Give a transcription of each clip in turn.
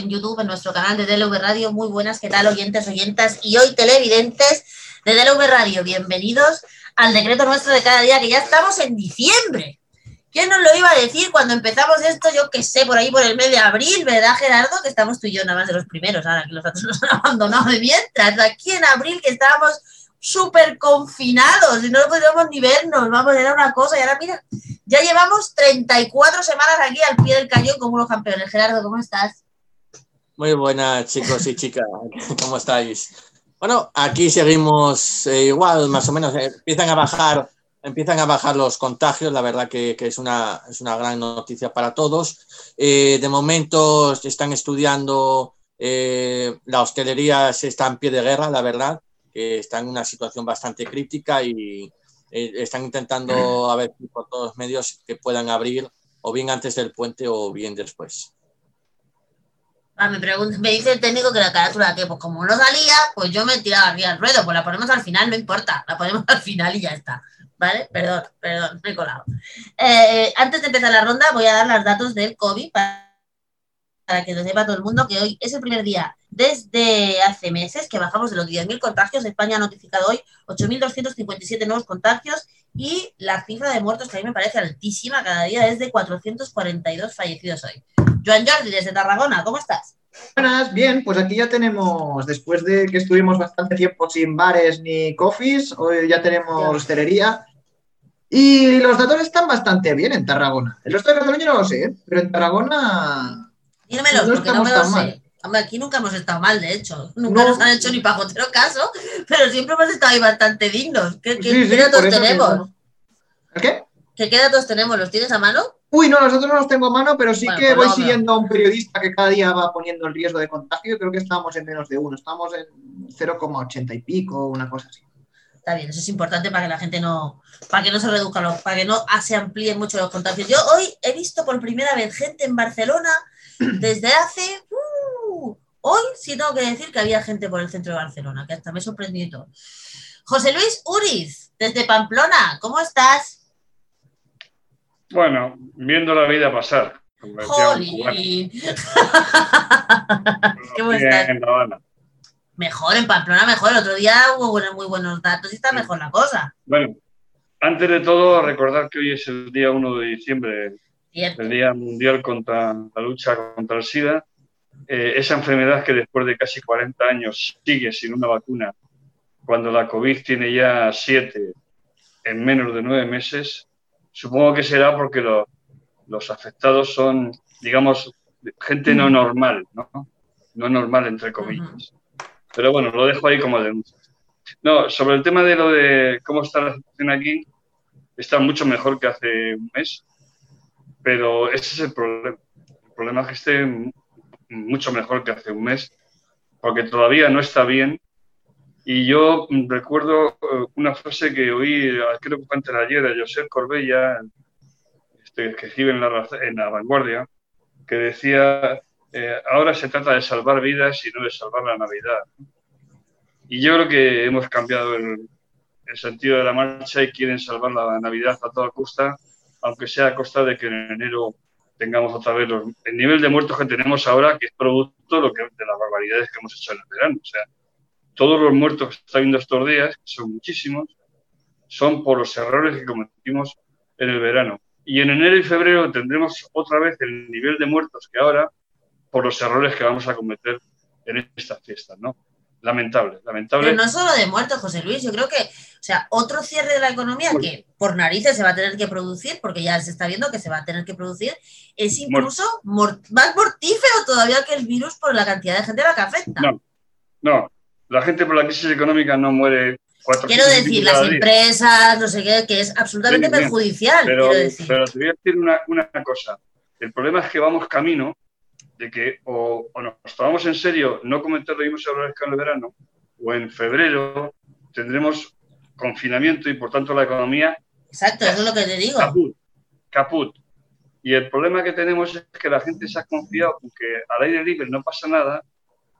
en YouTube, en nuestro canal de DLV Radio. Muy buenas, ¿qué tal, oyentes, oyentas y hoy televidentes de DLV Radio? Bienvenidos al decreto nuestro de cada día, que ya estamos en diciembre. ¿Quién nos lo iba a decir cuando empezamos esto? Yo que sé, por ahí por el mes de abril, ¿verdad, Gerardo? Que estamos tú y yo nada más de los primeros, ahora que los otros nos han abandonado de mientras. Aquí en abril que estábamos súper confinados y no podíamos ni vernos, vamos, era una cosa. Y ahora, mira, ya llevamos 34 semanas aquí al pie del cañón como unos campeones. Gerardo, ¿cómo estás? Muy buenas, chicos y chicas. ¿Cómo estáis? Bueno, aquí seguimos eh, igual, más o menos. Eh, empiezan a bajar empiezan a bajar los contagios, la verdad que, es, una, es, una, gran noticia para todos. Eh, de momento están estudiando, eh, la hostelería se está en pie de guerra, la verdad, que está en una situación bastante crítica y están intentando a ver por todos los medios que puedan abrir o bien antes del puente o bien después. Ah, me, me dice el técnico que la carátula que pues como no salía, pues yo me tiraba arriba al ruedo, pues la ponemos al final, no importa, la ponemos al final y ya está. ¿vale? Perdón, perdón, me he colado. Eh, antes de empezar la ronda, voy a dar los datos del COVID para, que lo sepa todo el mundo que hoy es el primer día desde hace meses que bajamos de los 10.000 contagios. España ha notificado hoy 8.257 nuevos contagios y la cifra de muertos, que a mí me parece altísima cada día, es de 442 fallecidos hoy. Joan Jordi, desde Tarragona, ¿cómo estás? Buenas, bien, pues aquí ya tenemos, después de que estuvimos bastante tiempo sin bares ni coffees, hoy ya tenemos hostelería y los datos están bastante bien en Tarragona. El resto de Cataluña no lo sé, pero en Tarragona. Dímelos, no porque no me lo sé. Hombre, aquí nunca hemos estado mal, de hecho. Nunca nos han hecho ni pajotero caso, pero siempre hemos estado ahí bastante dignos. ¿Qué, datos tenemos? qué? ¿Qué, datos tenemos? ¿Los tienes a mano? Uy, no, nosotros no los tengo a mano, pero sí que pues voy siguiendo a un periodista que cada día va poniendo el riesgo de contagio. Creo que estábamos en menos de uno, estamos en 0,80 y pico, una cosa así. Está bien, eso es importante para que la gente no, para que no se reduzca, para que no se amplíen mucho los contagios. Yo hoy he visto por primera vez gente en Barcelona desde hace, uh, hoy sí tengo que decir que había gente por el centro de Barcelona, que hasta me sorprendió todo. José Luis Uriz, desde Pamplona, ¿cómo estás? Bueno, viendo la vida pasar. ¡Jolín! ¿Cómo estás? Mejor, en Pamplona mejor. El otro día hubo muy buenos datos y está mejor la cosa. Bueno, antes de todo, recordar que hoy es el día 1 de diciembre, el Día Mundial contra la lucha contra el SIDA. Eh, esa enfermedad que después de casi 40 años sigue sin una vacuna, cuando la COVID tiene ya 7 en menos de 9 meses, supongo que será porque los afectados son, digamos, gente no normal, ¿no? No normal, entre comillas. Pero bueno, lo dejo ahí como denuncia. No, sobre el tema de lo de cómo está la situación aquí, está mucho mejor que hace un mes, pero ese es el problema. El problema es que esté mucho mejor que hace un mes, porque todavía no está bien. Y yo recuerdo eh, una frase que oí, creo que fue antes de ayer, de José Corbella, este, que escribe en la, en la vanguardia, que decía eh, ahora se trata de salvar vidas y no de salvar la Navidad. Y yo creo que hemos cambiado el, sentido de la marcha y quieren salvar la Navidad a toda costa, aunque sea a costa de que en enero tengamos otra vez el nivel de muertos que tenemos ahora, que es producto lo que, de las barbaridades que hemos hecho en el verano. O sea, todos los muertos que está viendo estos días, que son muchísimos, son por los errores que cometimos en el verano. Y en enero y febrero tendremos otra vez el nivel de muertos que ahora, por los errores que vamos a cometer en estas fiestas, ¿no? Lamentable, lamentable. Pero no solo de muertos, José Luis, yo creo que, o sea, otro cierre de la economía que por narices se va a tener que producir, porque ya se está viendo que se va a tener que producir, es incluso más mortífero todavía que el virus por la cantidad de gente a la que afecta. No, no, la gente por la crisis económica no muere Quiero decir, las empresas, no sé qué, que es absolutamente perjudicial. Pero, decir. pero te voy a decir una, una cosa. El problema es que vamos camino de que o, nos tomamos en serio no cometer los mismos errores que en el verano, o en febrero tendremos confinamiento y por tanto la economía. Exacto, eso es lo que te digo. Caput, caput. Y el problema que tenemos es que la gente se ha confiado que al aire libre no pasa nada,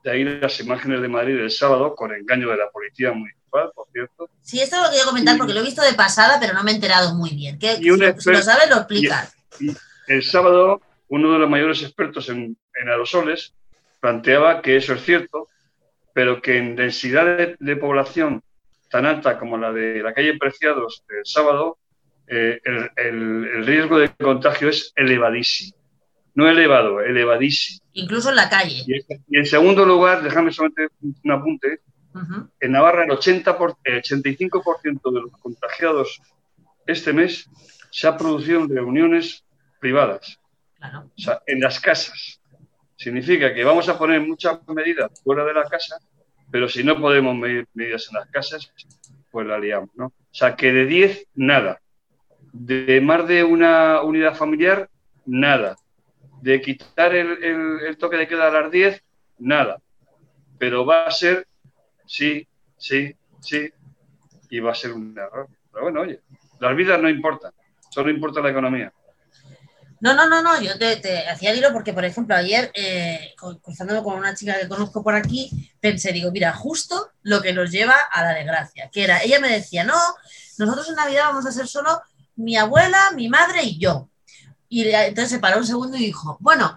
de ahí las imágenes de Madrid del sábado con engaño de la policía municipal, por cierto. Sí, esto lo quería comentar porque lo he visto de pasada, pero no me he enterado muy bien. ¿Qué, si, lo, sabes, lo explicas. el sábado uno de los mayores expertos en, aerosoles, planteaba que eso es cierto, pero que en densidad de, población tan alta como la de la calle Preciados el sábado, eh, el, riesgo de contagio es elevadísimo. No elevado, elevadísimo. Incluso en la calle. Y, en segundo lugar, déjame solamente un apunte, en Navarra el 80 por, 85% de los contagiados este mes se ha producido en reuniones privadas. O sea, en las casas. Significa que vamos a poner muchas medidas fuera de la casa, pero si no podemos medir medidas en las casas, pues la liamos, ¿no? O sea, que de 10, nada. De más de una unidad familiar, nada. De quitar el, toque de queda a las 10, nada. Pero va a ser sí, sí, sí, y va a ser un error. Pero bueno, oye, las vidas no importan, solo importa la economía. No, no, no, no, yo te, hacía hilo porque, por ejemplo, ayer, eh, cruzándolo con una chica que conozco por aquí, pensé, digo, mira, justo lo que nos lleva a la desgracia, que era, ella me decía, no, nosotros en Navidad vamos a ser solo mi abuela, mi madre y yo. Y entonces se paró un segundo y dijo, bueno,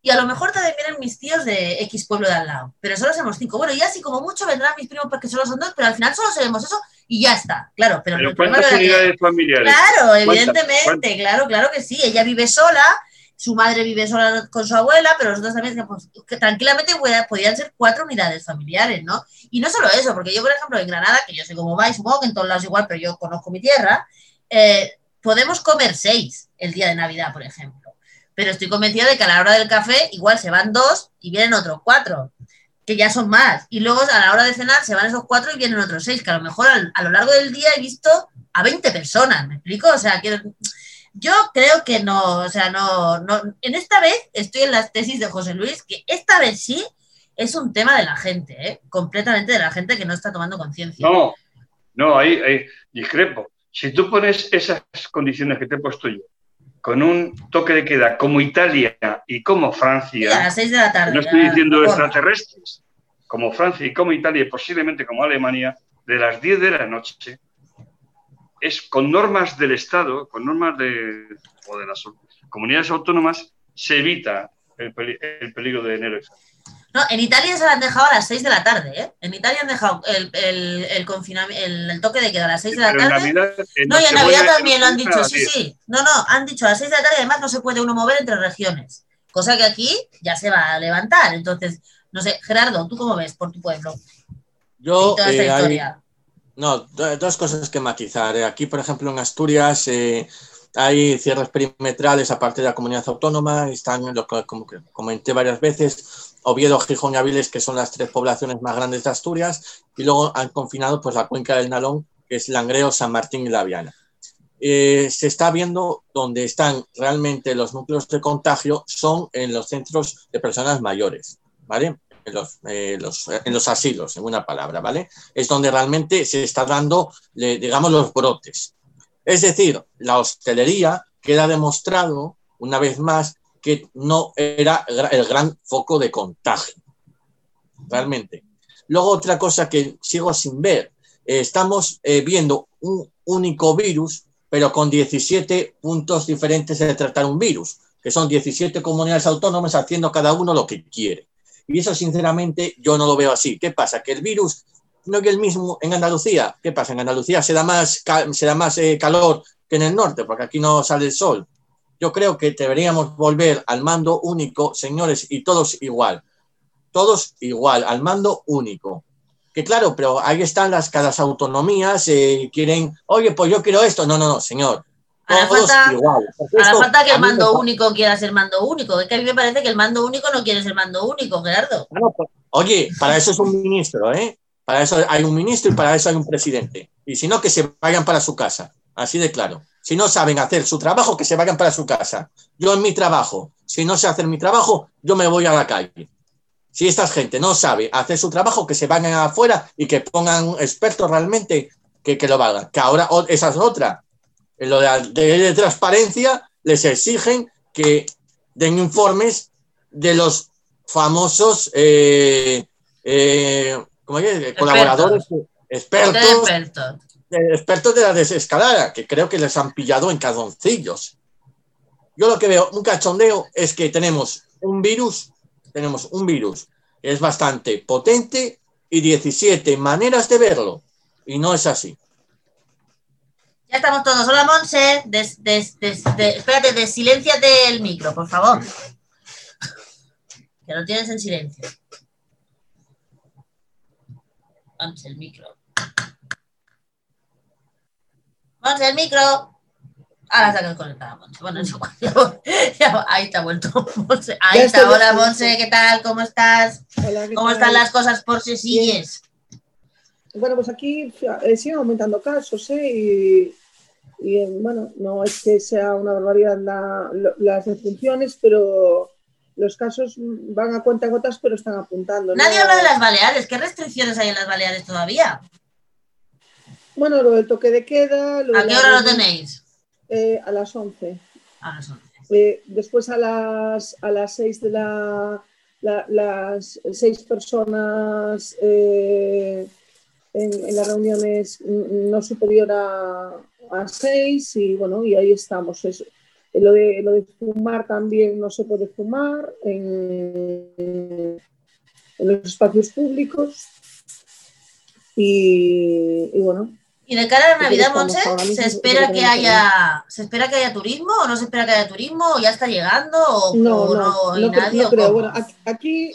y a lo mejor también vienen mis tíos de X pueblo de al lado, pero solo somos cinco. Bueno, y así como mucho vendrán mis primos porque solo son dos, pero al final solo seremos eso y ya está, claro. Pero, ¿Cuántas unidades familiares? Claro, evidentemente, claro, claro que sí. Ella vive sola, su madre vive sola con su abuela, pero nosotros también pues, que tranquilamente podían ser cuatro unidades familiares, ¿no? Y no solo eso, porque yo, por ejemplo, en Granada, que yo sé cómo va y supongo que en todos lados igual, pero yo conozco mi tierra, eh, podemos comer seis el día de Navidad, por ejemplo pero estoy convencida de que a la hora del café igual se van dos y vienen otros cuatro, que ya son más. Y luego a la hora de cenar se van esos cuatro y vienen otros seis, que a lo mejor a lo largo del día he visto a 20 personas, ¿me explico? O sea, que yo creo que no, o sea, no, no, en esta vez estoy en las tesis de José Luis, que esta vez sí es un tema de la gente, ¿eh? completamente de la gente que no está tomando conciencia. No, no, ahí, ahí discrepo. Si tú pones esas condiciones que te he puesto yo, con un toque de queda como Italia y como Francia. a las seis de la tarde. No estoy diciendo extraterrestres. Como Francia y como Italia y posiblemente como Alemania, de las 10 de la noche, es con normas del Estado, con normas de, o de las comunidades autónomas, se evita el, peligro de enero no, en Italia se la han dejado a las 6 de la tarde, ¿eh? En Italia han dejado el, el, el confinamiento, el, toque de queda a las 6 de la tarde. no, y en Navidad también lo han dicho, sí, sí. No, no, han dicho a las 6 de la tarde, además no se puede uno mover entre regiones. Cosa que aquí ya se va a levantar. Entonces, no sé, Gerardo, ¿tú cómo ves por tu pueblo? Yo. Toda esta eh, historia? no, dos cosas que matizar. Eh. Aquí, por ejemplo, en Asturias. Eh, hay cierres perimetrales aparte de la comunidad autónoma, están, lo que comenté varias veces, Oviedo, Gijón y Aviles, que son las tres poblaciones más grandes de Asturias, y luego han confinado pues, la cuenca del Nalón, que es Langreo, San Martín y La Viana. Eh, se está viendo donde están realmente los núcleos de contagio son en los centros de personas mayores, ¿vale? En los, eh, en los asilos, en una palabra, ¿vale? Es donde realmente se está dando, digamos, los brotes. Es decir, la hostelería queda demostrado, una vez más, que no era el gran foco de contagio, realmente. Luego otra cosa que sigo sin ver, eh, estamos eh, viendo un único virus, pero con 17 puntos diferentes de tratar un virus, que son 17 comunidades autónomas haciendo cada uno lo que quiere. Y eso, sinceramente, yo no lo veo así. ¿Qué pasa? Que el virus no es el mismo en Andalucía. ¿Qué pasa? En Andalucía se da más, se más eh, calor que en el norte, porque aquí no sale el sol yo creo que deberíamos volver al mando único, señores, y todos igual. Todos igual, al mando único. Que claro, pero ahí están las, cada autonomías, eh, quieren, oye, pues yo quiero esto. No, no, no, señor. A todos falta, igual. A falta que el mando único quiera ser mando único. Es que a mí me parece que el mando único no quiere ser mando único, Gerardo. Pues, oye, para eso es un ministro, ¿eh? Para eso hay un ministro y para eso hay un presidente. Y si no, que se vayan para su casa. Así de claro. Si no saben hacer su trabajo, que se vayan para su casa. Yo en mi trabajo, si no sé hacer mi trabajo, yo me voy a la calle. Si esta gente no sabe hacer su trabajo, que se vayan afuera y que pongan expertos realmente que, que lo valgan. Que ahora esa es otra. En lo de, transparencia les exigen que den informes de los famosos eh, eh, colaboradores, expertos expertos de la desescalada, que creo que les han pillado en cadoncillos. yo lo que veo, un cachondeo, es que tenemos un virus, tenemos un virus es bastante potente y 17 maneras de verlo. Y no es así. Ya estamos todos. Hola, Monse. Des, des, des, espérate, desilenciate el micro, por favor. Que lo tienes en silencio. Monse, el micro. Monse, el micro. Ahora está conectada Monse. Bueno, eso, ya, ahí está vuelto Monse. Ahí está. Hola, Monse, ¿qué tal? ¿Cómo estás? Hola, ¿Cómo están las cosas por si sigues? Bueno, pues aquí eh, siguen aumentando casos, ¿eh? Y, y, eh, bueno, no es que sea una barbaridad las defunciones, pero los casos van a cuenta gotas, pero están apuntando. Nadie habla de las Baleares. ¿Qué restricciones hay en las Baleares todavía? Bueno, lo del toque de queda. ¿A qué hora lo tenéis? Eh, a las 11. A las 11. Eh, después a las, a las 6 de la, las seis personas eh, en, las reuniones no superior a, a 6 y bueno, y ahí estamos. Eso. Lo de, lo de fumar también no se puede fumar en, en los espacios públicos. Y, y, bueno, y de cara a la Navidad, Monse, ¿se espera que haya, ¿se espera que haya turismo o no se espera que haya turismo o ya está llegando o no? No, no, no, creo. Bueno, aquí,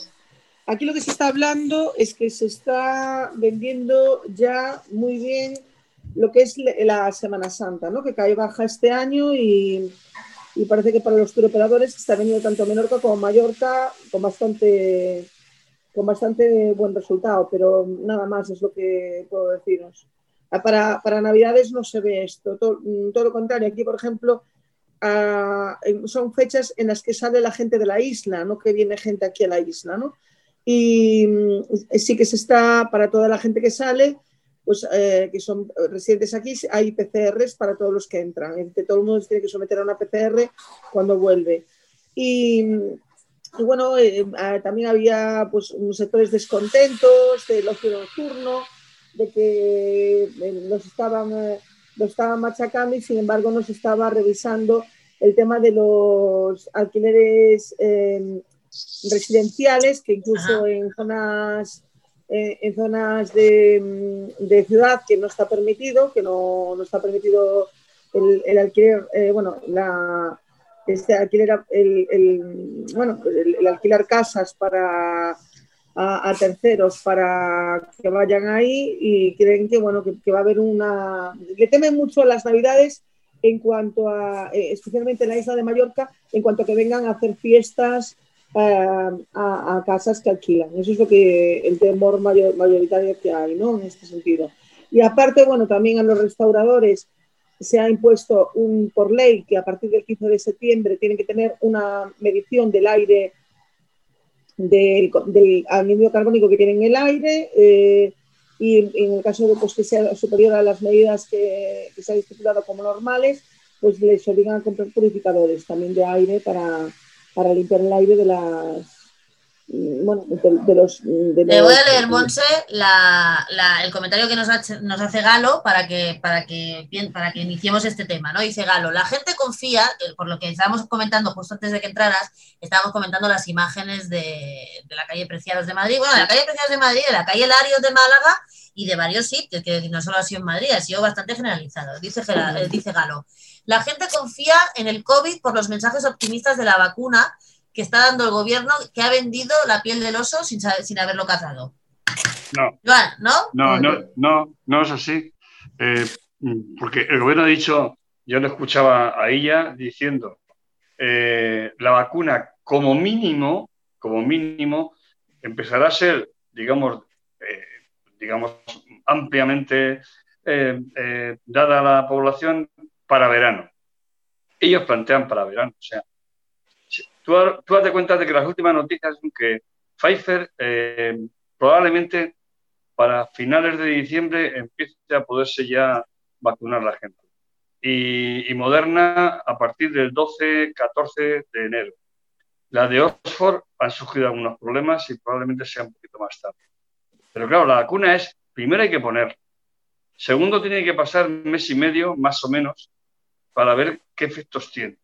aquí lo que se está hablando es que se está vendiendo ya muy bien lo que es la Semana Santa, ¿no? Que cae baja este año y, y parece que para los turoperadores está vendiendo tanto Menorca como Mallorca con bastante con bastante buen resultado, pero nada más es lo que puedo deciros. Para, para, Navidades no se ve esto, todo, todo, lo contrario. Aquí, por ejemplo, son fechas en las que sale la gente de la isla, no que viene gente aquí a la isla, ¿no? Y mm, sí que se está, para toda la gente que sale, pues eh, que son residentes aquí, hay PCRs para todos los que entran. Todo el mundo tiene que someter a una PCR cuando vuelve. Y, y bueno, eh, ah, también había pues, sectores descontentos del ocio nocturno, de que eh, nos estaban, eh, estaban machacando y sin embargo nos estaba revisando el tema de los alquileres em, residenciales, que incluso en zonas, eh, en zonas de, de, ciudad que no está permitido, que no, no está permitido el, el alquiler, bueno, la, este alquiler, el, el bueno, el, alquilar casas para a, terceros para que vayan ahí y creen que, bueno, que, va a haber una... Le temen mucho las navidades en cuanto a, eh, especialmente en la isla de Mallorca, en cuanto a que vengan a hacer fiestas eh, a, casas que alquilan. Eso es lo que el temor mayor, mayoritario que hay, ¿no? En este sentido. Y aparte, bueno, también a los restauradores se ha impuesto un, por ley que a partir del 15 de septiembre tienen que tener una medición del aire del, del anhídrido carbónico que tiene en el aire eh, y en el caso de pues, que sea superior a las medidas que, que se han estipulado como normales, pues les obligan a comprar purificadores también de aire para, para limpiar el aire de las bueno, de, los... Le voy a leer, Monse, el comentario que nos, hace, Galo para que, para, que, para que iniciemos este tema, ¿no? Dice Galo, la gente confía, por lo que estábamos comentando justo antes de que entraras, estábamos comentando las imágenes de, la calle Preciados de Madrid, bueno, de la calle Preciados de Madrid, de la calle Larios de Málaga y de varios sitios, que no solo ha sido en Madrid, ha sido bastante generalizado, dice, dice Galo. La gente confía en el COVID por los mensajes optimistas de la vacuna que está dando el gobierno que ha vendido la piel del oso sin, sin haberlo cazado. No. ¿no? No, no, no, no es así. Eh, porque el gobierno ha dicho, yo le escuchaba a ella diciendo, eh, la vacuna como mínimo, como mínimo, empezará a ser, digamos, eh, digamos ampliamente dada a la población para verano. Ellos plantean para verano, o sea, Tú, tú date cuenta de que las últimas noticias son que Pfizer eh, probablemente para finales de diciembre empiece a poderse ya vacunar la gente. Y, Moderna a partir del 12-14 de enero. La de Oxford han surgido algunos problemas y probablemente sea un poquito más tarde. Pero claro, la vacuna es, primero hay que poner, segundo tiene que pasar un mes y medio, más o menos, para ver qué efectos tiene.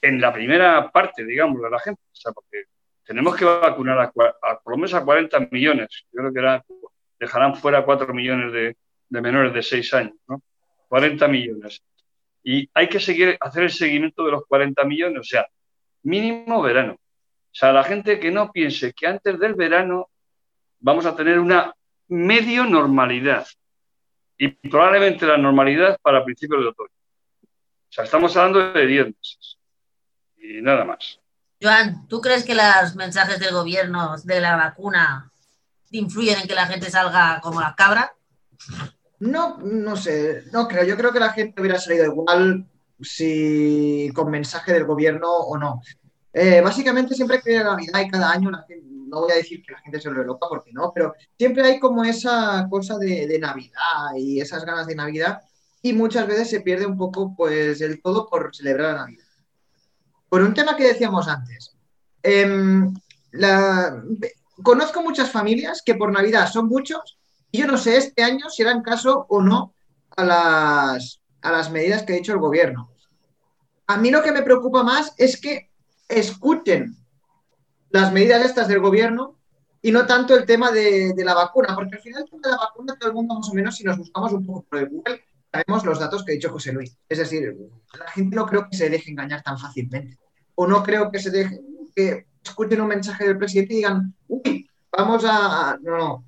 En la primera parte, digamos, de la gente. O sea, porque tenemos que vacunar por lo menos a 40 millones. Yo creo que dejarán fuera 4 millones de, menores de 6 años, ¿no? 40 millones. Y hay que seguir, hacer el seguimiento de los 40 millones, o sea, mínimo verano. O sea, la gente que no piense que antes del verano vamos a tener una medio normalidad. Y probablemente la normalidad para principios de otoño. O sea, estamos hablando de 10 meses. Y nada más. Joan, ¿tú crees que los mensajes del gobierno de la vacuna influyen en que la gente salga como la cabra? No, no sé, no creo. Yo creo que la gente hubiera salido igual si con mensaje del gobierno o no. Eh, básicamente siempre que la Navidad y cada año, no voy a decir que la gente se lo loca porque no, pero siempre hay como esa cosa de, de, Navidad y esas ganas de Navidad y muchas veces se pierde un poco pues el todo por celebrar la Navidad. Por un tema que decíamos antes, em, conozco muchas familias que por Navidad son muchos y yo no sé este año si harán caso o no a las, a las medidas que ha dicho el gobierno. A mí lo que me preocupa más es que escuchen las medidas estas del gobierno y no tanto el tema de, la vacuna, porque al final el tema de la vacuna todo el mundo más o menos, si nos buscamos un poco por el Google, sabemos los datos que ha dicho José Luis. Es decir, la gente no creo que se deje engañar tan fácilmente. O no creo que se deje, que escuchen un mensaje del presidente y digan, uy, vamos a... No, no.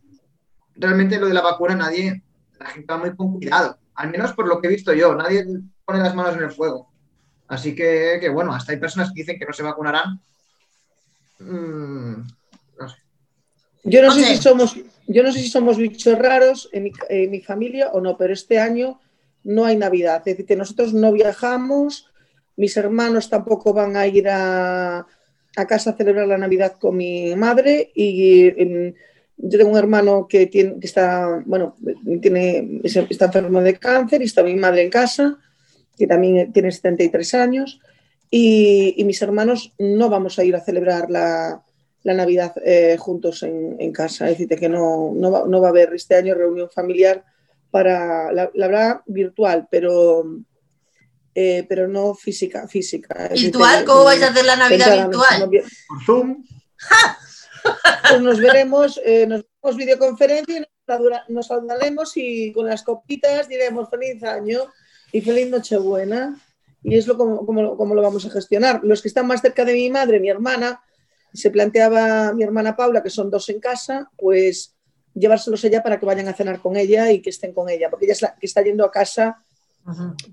Realmente lo de la vacuna nadie, la gente va muy con cuidado. Al menos por lo que he visto yo, nadie pone las manos en el fuego. Así que, bueno, hasta hay personas que dicen que no se vacunarán. Mm, no sé. Yo no sé, si somos, yo no sé si somos bichos raros en mi, en mi familia o no, pero este año no hay Navidad. Es decir, que nosotros no viajamos, mis hermanos tampoco van a ir a, casa a celebrar la Navidad con mi madre y em, yo tengo un hermano que, tiene, que está, bueno, tiene, está enfermo de cáncer y está mi madre en casa, que también tiene 73 años, y, mis hermanos no vamos a ir a celebrar la, Navidad eh, juntos en, casa. Es decir, que no, no, va, a haber este año reunión familiar para, la, verdad, virtual, pero, eh, pero no física. física. ¿Virtual? ¿Cómo vais a hacer la Navidad virtual? Por Zoom. Pues nos veremos, eh, nos haremos videoconferencia y nos, saludaremos y con las copitas diremos feliz año y feliz Nochebuena. Y es lo como, como, lo vamos a gestionar. Los que están más cerca de mi madre, mi hermana, se planteaba mi hermana Paula, que son dos en casa, pues llevárselos ella para que vayan a cenar con ella y que estén con ella, porque ella es la que está yendo a casa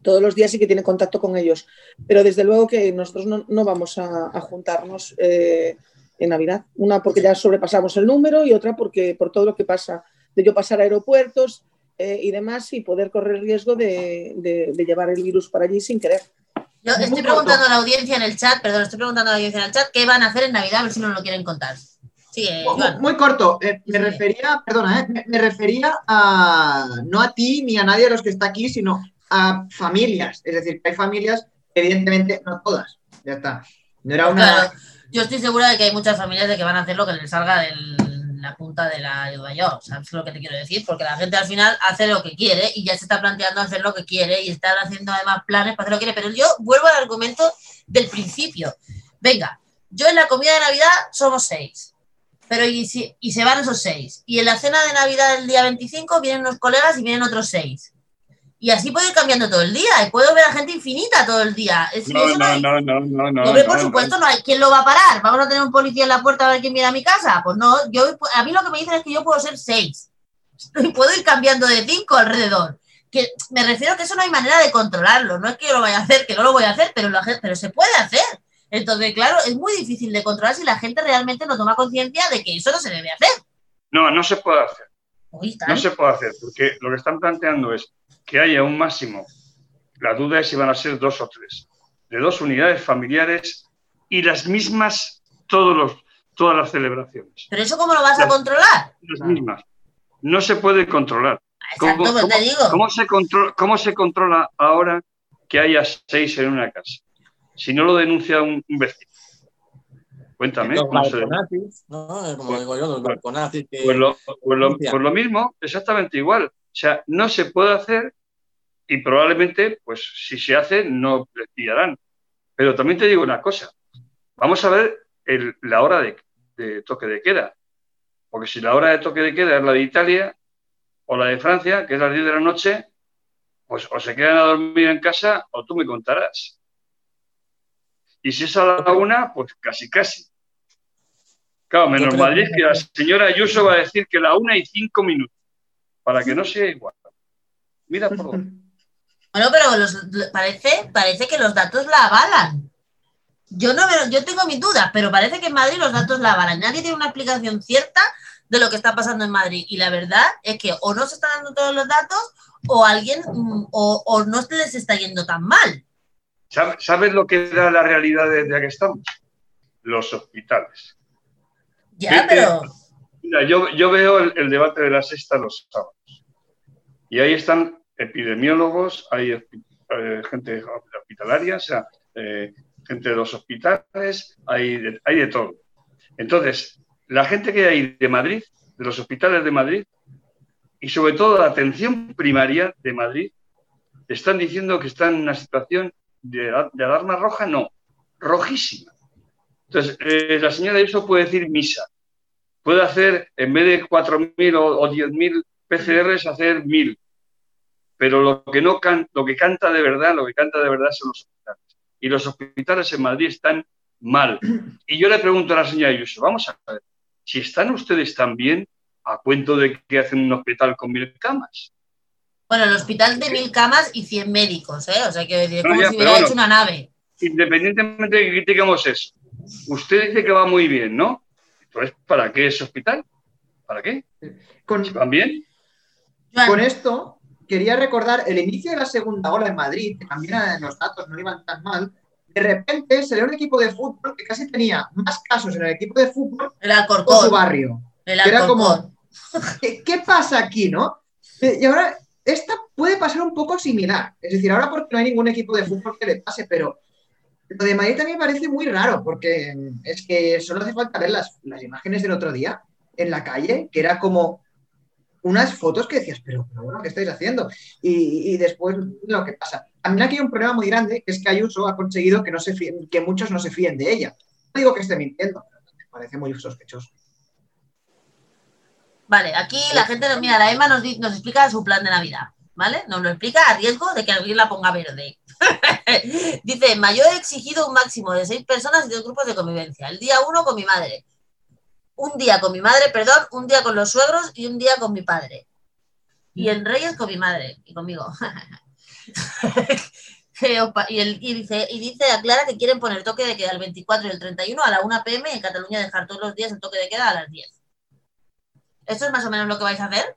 todos los días y que tiene contacto con ellos. Pero desde luego que nosotros no, vamos a, juntarnos eh, en Navidad. Una porque ya sobrepasamos el número y otra porque por todo lo que pasa, de yo pasar a aeropuertos eh, y demás y poder correr riesgo de, llevar el virus para allí sin querer. Yo estoy preguntando a la audiencia en el chat, perdón, estoy preguntando a la audiencia en el chat qué van a hacer en Navidad, a ver si no lo quieren contar. Muy, corto, eh, me refería, perdona, me refería a no a ti ni a nadie de los que está aquí, sino a familias. Es decir, que hay familias, evidentemente, no todas. Ya está. No era una. Yo estoy segura de que hay muchas familias de que van a hacer lo que les salga de la punta de la ayuda yo. ¿Sabes lo que te quiero decir? Porque la gente al final hace lo que quiere y ya se está planteando hacer lo que quiere y está haciendo además planes para hacer lo que quiere. Pero yo vuelvo al argumento del principio. Venga, yo en la comida de Navidad somos seis. Pero y, y se van esos seis. Y en la cena de Navidad del día 25 vienen unos colegas y vienen otros seis y así puedo ir cambiando todo el día y puedo ver a gente infinita todo el día. no, no, no, no, no, no, por supuesto, no hay. ¿Quién lo va a parar? ¿Vamos a tener un policía en la puerta a ver quién viene a mi casa? Pues no, yo, a mí lo que me dicen es que yo puedo ser seis. puedo ir cambiando de cinco alrededor. Que me refiero a que eso no hay manera de controlarlo. No es que yo lo vaya a hacer, que no lo voy a hacer, pero, pero se puede hacer. Entonces, claro, es muy difícil de controlar si la gente realmente no toma conciencia de que eso no se debe hacer. No, no se puede hacer. No se puede hacer, porque lo que están planteando es que haya un máximo, la duda es si van a ser dos o tres, de dos unidades familiares y las mismas todos los, todas las celebraciones. ¿Pero eso cómo lo vas a controlar? Las mismas. No se puede controlar. ¿Cómo, pues te digo. ¿cómo, se controla, ¿Cómo se controla ahora que haya seis en una casa? Si no lo denuncia un, vecino. Cuéntame. Los ¿no? Como digo yo, los balconazis. pues, lo, pues, pues lo mismo, exactamente igual. O sea, no se puede hacer y probablemente, pues si se hace, no les pillarán. Pero también te digo una cosa, vamos a ver la hora de, toque de queda. Porque si la hora de toque de queda es la de Italia o la de Francia, que es las 10 de la noche, pues o se quedan a dormir en casa o tú me contarás. Y si es a la una, pues casi, casi. Claro, menos Madrid que la señora Ayuso va a decir que la una y cinco minutos, para que no sea igual. Mira por favor. Bueno, pero parece, parece que los datos la avalan. Yo no yo tengo mis dudas, pero parece que en Madrid los datos la avalan. Nadie tiene una explicación cierta de lo que está pasando en Madrid. Y la verdad es que o no se están dando todos los datos o alguien mm, o, o no les está yendo tan mal. ¿Sabes lo que da la realidad desde que estamos? Los hospitales. Ya, pero. Mira, yo, yo veo el, debate de la sexta los sábados. Y ahí están epidemiólogos, hay eh, gente hospitalaria, o sea, eh, gente de los hospitales, hay de, hay de todo. Entonces, la gente que hay de Madrid, de los hospitales de Madrid, y sobre todo la atención primaria de Madrid, están diciendo que están en una situación de, alarma roja, no, rojísima. Entonces, eh, la señora eso puede decir misa. Puede hacer, en vez de 4.000 o, o 10.000 PCRs, hacer 1.000. Pero lo que, no can, lo que canta de verdad, lo que canta de verdad son los hospitales. Y los hospitales en Madrid están mal. Y yo le pregunto a la señora Ayuso, vamos a ver, si están ustedes tan bien, a cuento de que hacen un hospital con mil camas. Bueno, el hospital de mil camas y 100 médicos, ¿eh? O sea, que es como si hubiera hecho una nave. Independientemente de que critiquemos eso, usted dice que va muy bien, ¿no? Entonces, ¿para qué ese hospital? ¿Para qué? Con, ¿Van bien? Con esto, quería recordar el inicio de la segunda ola en Madrid, que también los datos no iban tan mal. De repente se un equipo de fútbol que casi tenía más casos en el equipo de fútbol que su barrio. era como, ¿qué, ¿qué pasa aquí, no? Y ahora esta puede pasar un poco similar. Es decir, ahora porque no hay ningún equipo de fútbol que le pase, pero lo de Madrid también parece muy raro, porque es que solo hace falta ver las, imágenes del otro día en la calle, que era como unas fotos que decías, pero, bueno, ¿qué estáis haciendo? Y, después lo que pasa. También aquí hay un problema muy grande, que es que Ayuso ha conseguido que, no se que muchos no se fíen de ella. No digo que esté mintiendo, pero me parece muy sospechoso. Vale, aquí la gente, mira, la Emma nos, nos explica su plan de Navidad, ¿vale? Nos lo explica a riesgo de que alguien la ponga verde. Dice, mayor he exigido un máximo de seis personas y dos grupos de convivencia. El día uno con mi madre. Un día con mi madre, perdón, un día con los suegros y un día con mi padre. Y en Reyes con mi madre y conmigo. y, y, dice, y dice, aclara que quieren poner toque de queda el 24 y el 31 a la 1 pm en Cataluña dejar todos los días el toque de queda a las 10. ¿Esto es más o menos lo que vais a hacer?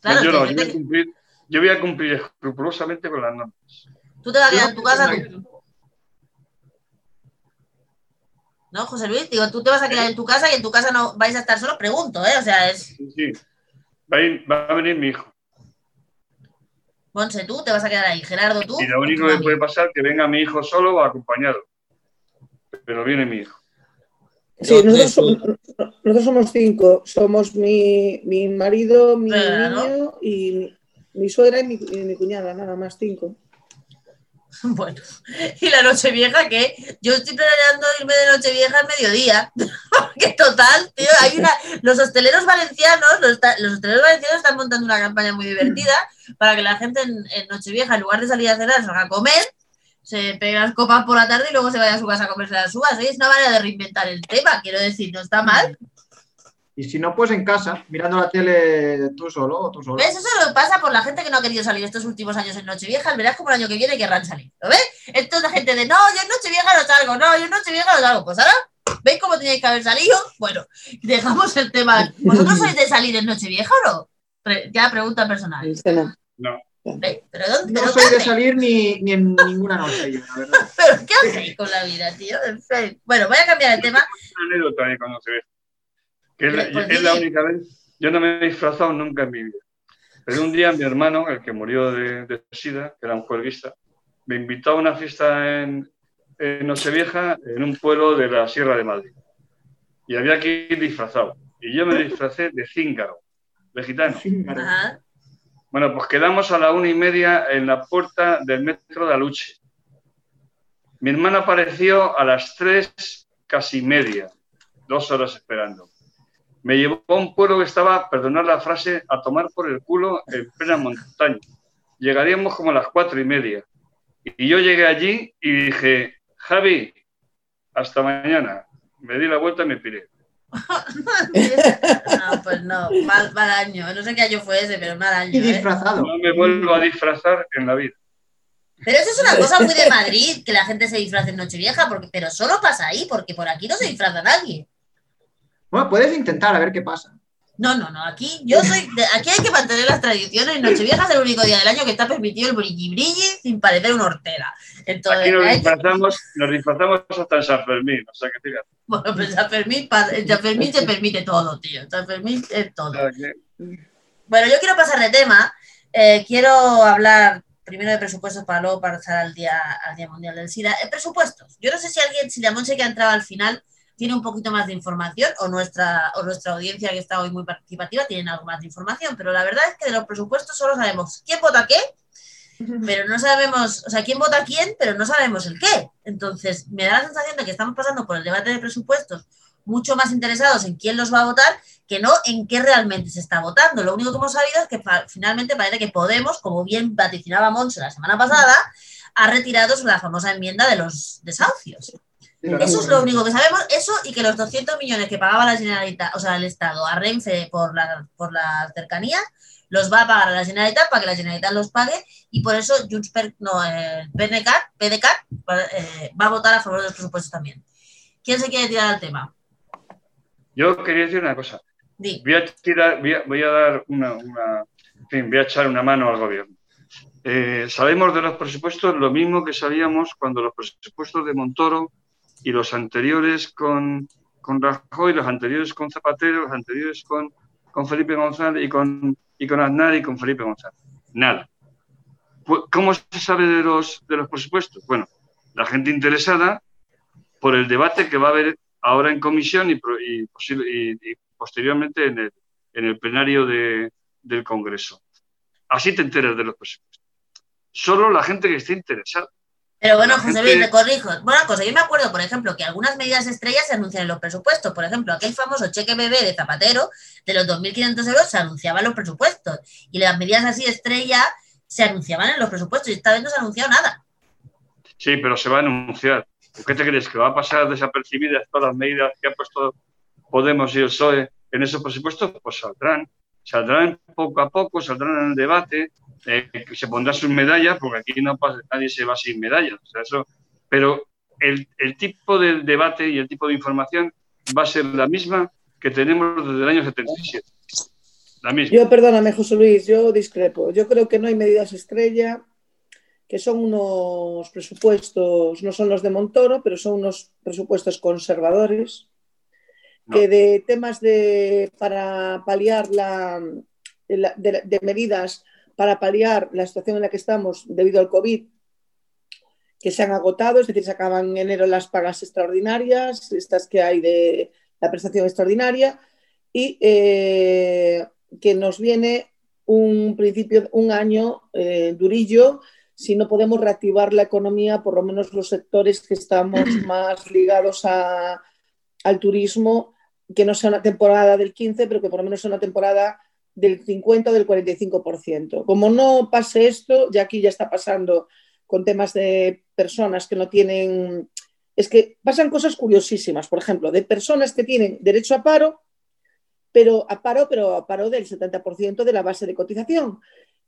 Claro, yo, no, yo, voy a cumplir, yo voy a cumplir escrupulosamente con las normas. ¿Tú te vas a quedar en tu casa? ¿No, José Luis? Digo, tú te vas a quedar en tu casa y en tu casa no vais a estar solo, pregunto, ¿eh? O sea, es. Sí, sí. Va a, venir mi hijo. Monse, tú te vas a quedar ahí. Gerardo, tú. Y lo único que puede pasar es que venga mi hijo solo o acompañado. Pero viene mi hijo. Sí, nosotros somos, cinco. Somos mi, mi marido, mi niño y mi, suegra y mi, cuñada, nada más cinco. Bueno, y la noche vieja que yo estoy planeando irme de noche vieja al mediodía. Porque total, tío, hay una. Los hosteleros valencianos, los, hosteleros valencianos están montando una campaña muy divertida para que la gente en, en Nochevieja, en lugar de salir a cenar, salga a comer se pega las copas por la tarde y luego se vaya a su casa a comerse las uvas. Es una manera de reinventar el tema, quiero decir, no está mal. Y si no, pues en casa, mirando la tele tú solo o tú solo. ¿Ves? Eso solo pasa por la gente que no ha querido salir estos últimos años en Nochevieja. Verás como el año que viene querrán salir. ¿Lo ves? Esto la gente de no, yo en Nochevieja no salgo, no, yo en Nochevieja no salgo. Pues ahora, ¿veis cómo teníais que haber salido? Bueno, dejamos el tema. ¿Vosotros sois de salir en Nochevieja o no? ya pregunta personal. No no soy de salir ni, ni en ninguna noche, yo, la verdad. ¿Pero qué hacéis con la vida, tío? Bueno, voy a cambiar el tema. Una anécdota ahí cuando se ve. Que es, la, pues es la, única vez. Yo no me he disfrazado nunca en mi vida. Pero un día mi hermano, el que murió de, de SIDA, que era un juerguista, me invitó a una fiesta en, en Nochevieja en un pueblo de la Sierra de Madrid. Y había que ir disfrazado. Y yo me disfracé de cíngaro, de gitano. Ajá. Bueno, pues quedamos a la una y media en la puerta del metro de Aluche. Mi hermana apareció a las tres casi media, dos horas esperando. Me llevó a un pueblo que estaba, perdonar la frase, a tomar por el culo en plena montaña. Llegaríamos como a las cuatro y media. Y yo llegué allí y dije, Javi, hasta mañana. Me di la vuelta y me piré. no, pues no, mal, año. No sé qué año fue ese, pero mal año. Y ¿eh? disfrazado. No me vuelvo a disfrazar en la vida. Pero eso es una cosa muy de Madrid, que la gente se disfrace en Nochevieja, porque, pero solo pasa ahí, porque por aquí no se disfraza nadie. Bueno, puedes intentar a ver qué pasa. No, no, no. Aquí yo soy. aquí hay que mantener las tradiciones. Nochevieja es el único día del año que está permitido el brilli brilli sin parecer una hortera. Entonces, aquí nos disfrazamos, nos disfrazamos hasta en San Fermín. O sea que fíjate. Bueno, pues San Fermín, San Fermín se permite todo, tío. San Fermín es todo. Bueno, yo quiero pasar de tema. Eh, quiero hablar primero de presupuestos para luego pasar al día, al día Mundial del SIDA. Eh, presupuestos. Yo no sé si alguien, si la Monse que ha entrado al final tiene un poquito más de información o nuestra, o nuestra audiencia que está hoy muy participativa tiene algo más de información, pero la verdad es que de los presupuestos solo sabemos quién vota qué, pero no sabemos, o sea, quién vota quién, pero no sabemos el qué. Entonces, me da la sensación de que estamos pasando por el debate de presupuestos mucho más interesados en quién los va a votar que no en qué realmente se está votando. Lo único que hemos sabido es que finalmente parece que Podemos, como bien vaticinaba Monse la semana pasada, ha retirado la famosa enmienda de los desahucios. Eso es lo único que sabemos, eso y que los 200 millones que pagaba la Generalitat, o sea, el Estado a Renfe por la, por la cercanía, los va a pagar a la Generalitat para que la Generalitat los pague y por eso Junts no, el PDCAT, eh, va a votar a favor de los presupuestos también. ¿Quién se quiere tirar al tema? Yo quería decir una cosa. Voy a, tirar, voy a, dar una, en fin, voy a echar una mano al gobierno. Eh, sabemos de los presupuestos lo mismo que sabíamos cuando los presupuestos de Montoro y los anteriores con, con Rajoy, los anteriores con Zapatero, los anteriores con, con Felipe González y con, y con Aznar y con Felipe González. Nada. ¿Cómo se sabe de los, de los presupuestos? Bueno, la gente interesada por el debate que va a haber ahora en comisión y, y, y posteriormente en el, en el plenario de, del Congreso. Así te enteras de los presupuestos. Solo la gente que esté interesada. Pero bueno, José Luis, te corrijo. Bueno, cosa, yo me acuerdo, por ejemplo, que algunas medidas estrellas se anuncian en los presupuestos. Por ejemplo, aquel famoso cheque bebé de Zapatero de los 2.500 euros se anunciaba en los presupuestos. Y las medidas así estrella se anunciaban en los presupuestos y esta vez no se ha anunciado nada. Sí, pero se va a anunciar. ¿Qué te crees? ¿Que va a pasar desapercibidas todas las medidas que ha puesto Podemos y el PSOE en esos presupuestos? Pues saldrán. Saldrán poco a poco, saldrán en el debate eh, se pondrá sus medallas, porque aquí no pasa, nadie se va sin medallas. eso, pero el, tipo de debate y el tipo de información va a ser la misma que tenemos desde el año 77. La misma. Yo, perdóname, José Luis, yo discrepo. Yo creo que no hay medidas estrella, que son unos presupuestos, no son los de Montoro, pero son unos presupuestos conservadores, que de temas de, para paliar la, de medidas para paliar la situación en la que estamos debido al COVID, que se han agotado, es decir, se acaban en enero las pagas extraordinarias, estas que hay de la prestación extraordinaria, y eh, que nos viene un principio, un año eh, durillo, si no podemos reactivar la economía, por lo menos los sectores que estamos más ligados al turismo, que no sea una temporada del 15, pero que por lo menos sea una temporada del 50 o del 45%. Como no pase esto, ya aquí ya está pasando con temas de personas que no tienen... Es que pasan cosas curiosísimas, por ejemplo, de personas que tienen derecho a paro, pero a paro, pero a paro del 70% de la base de cotización.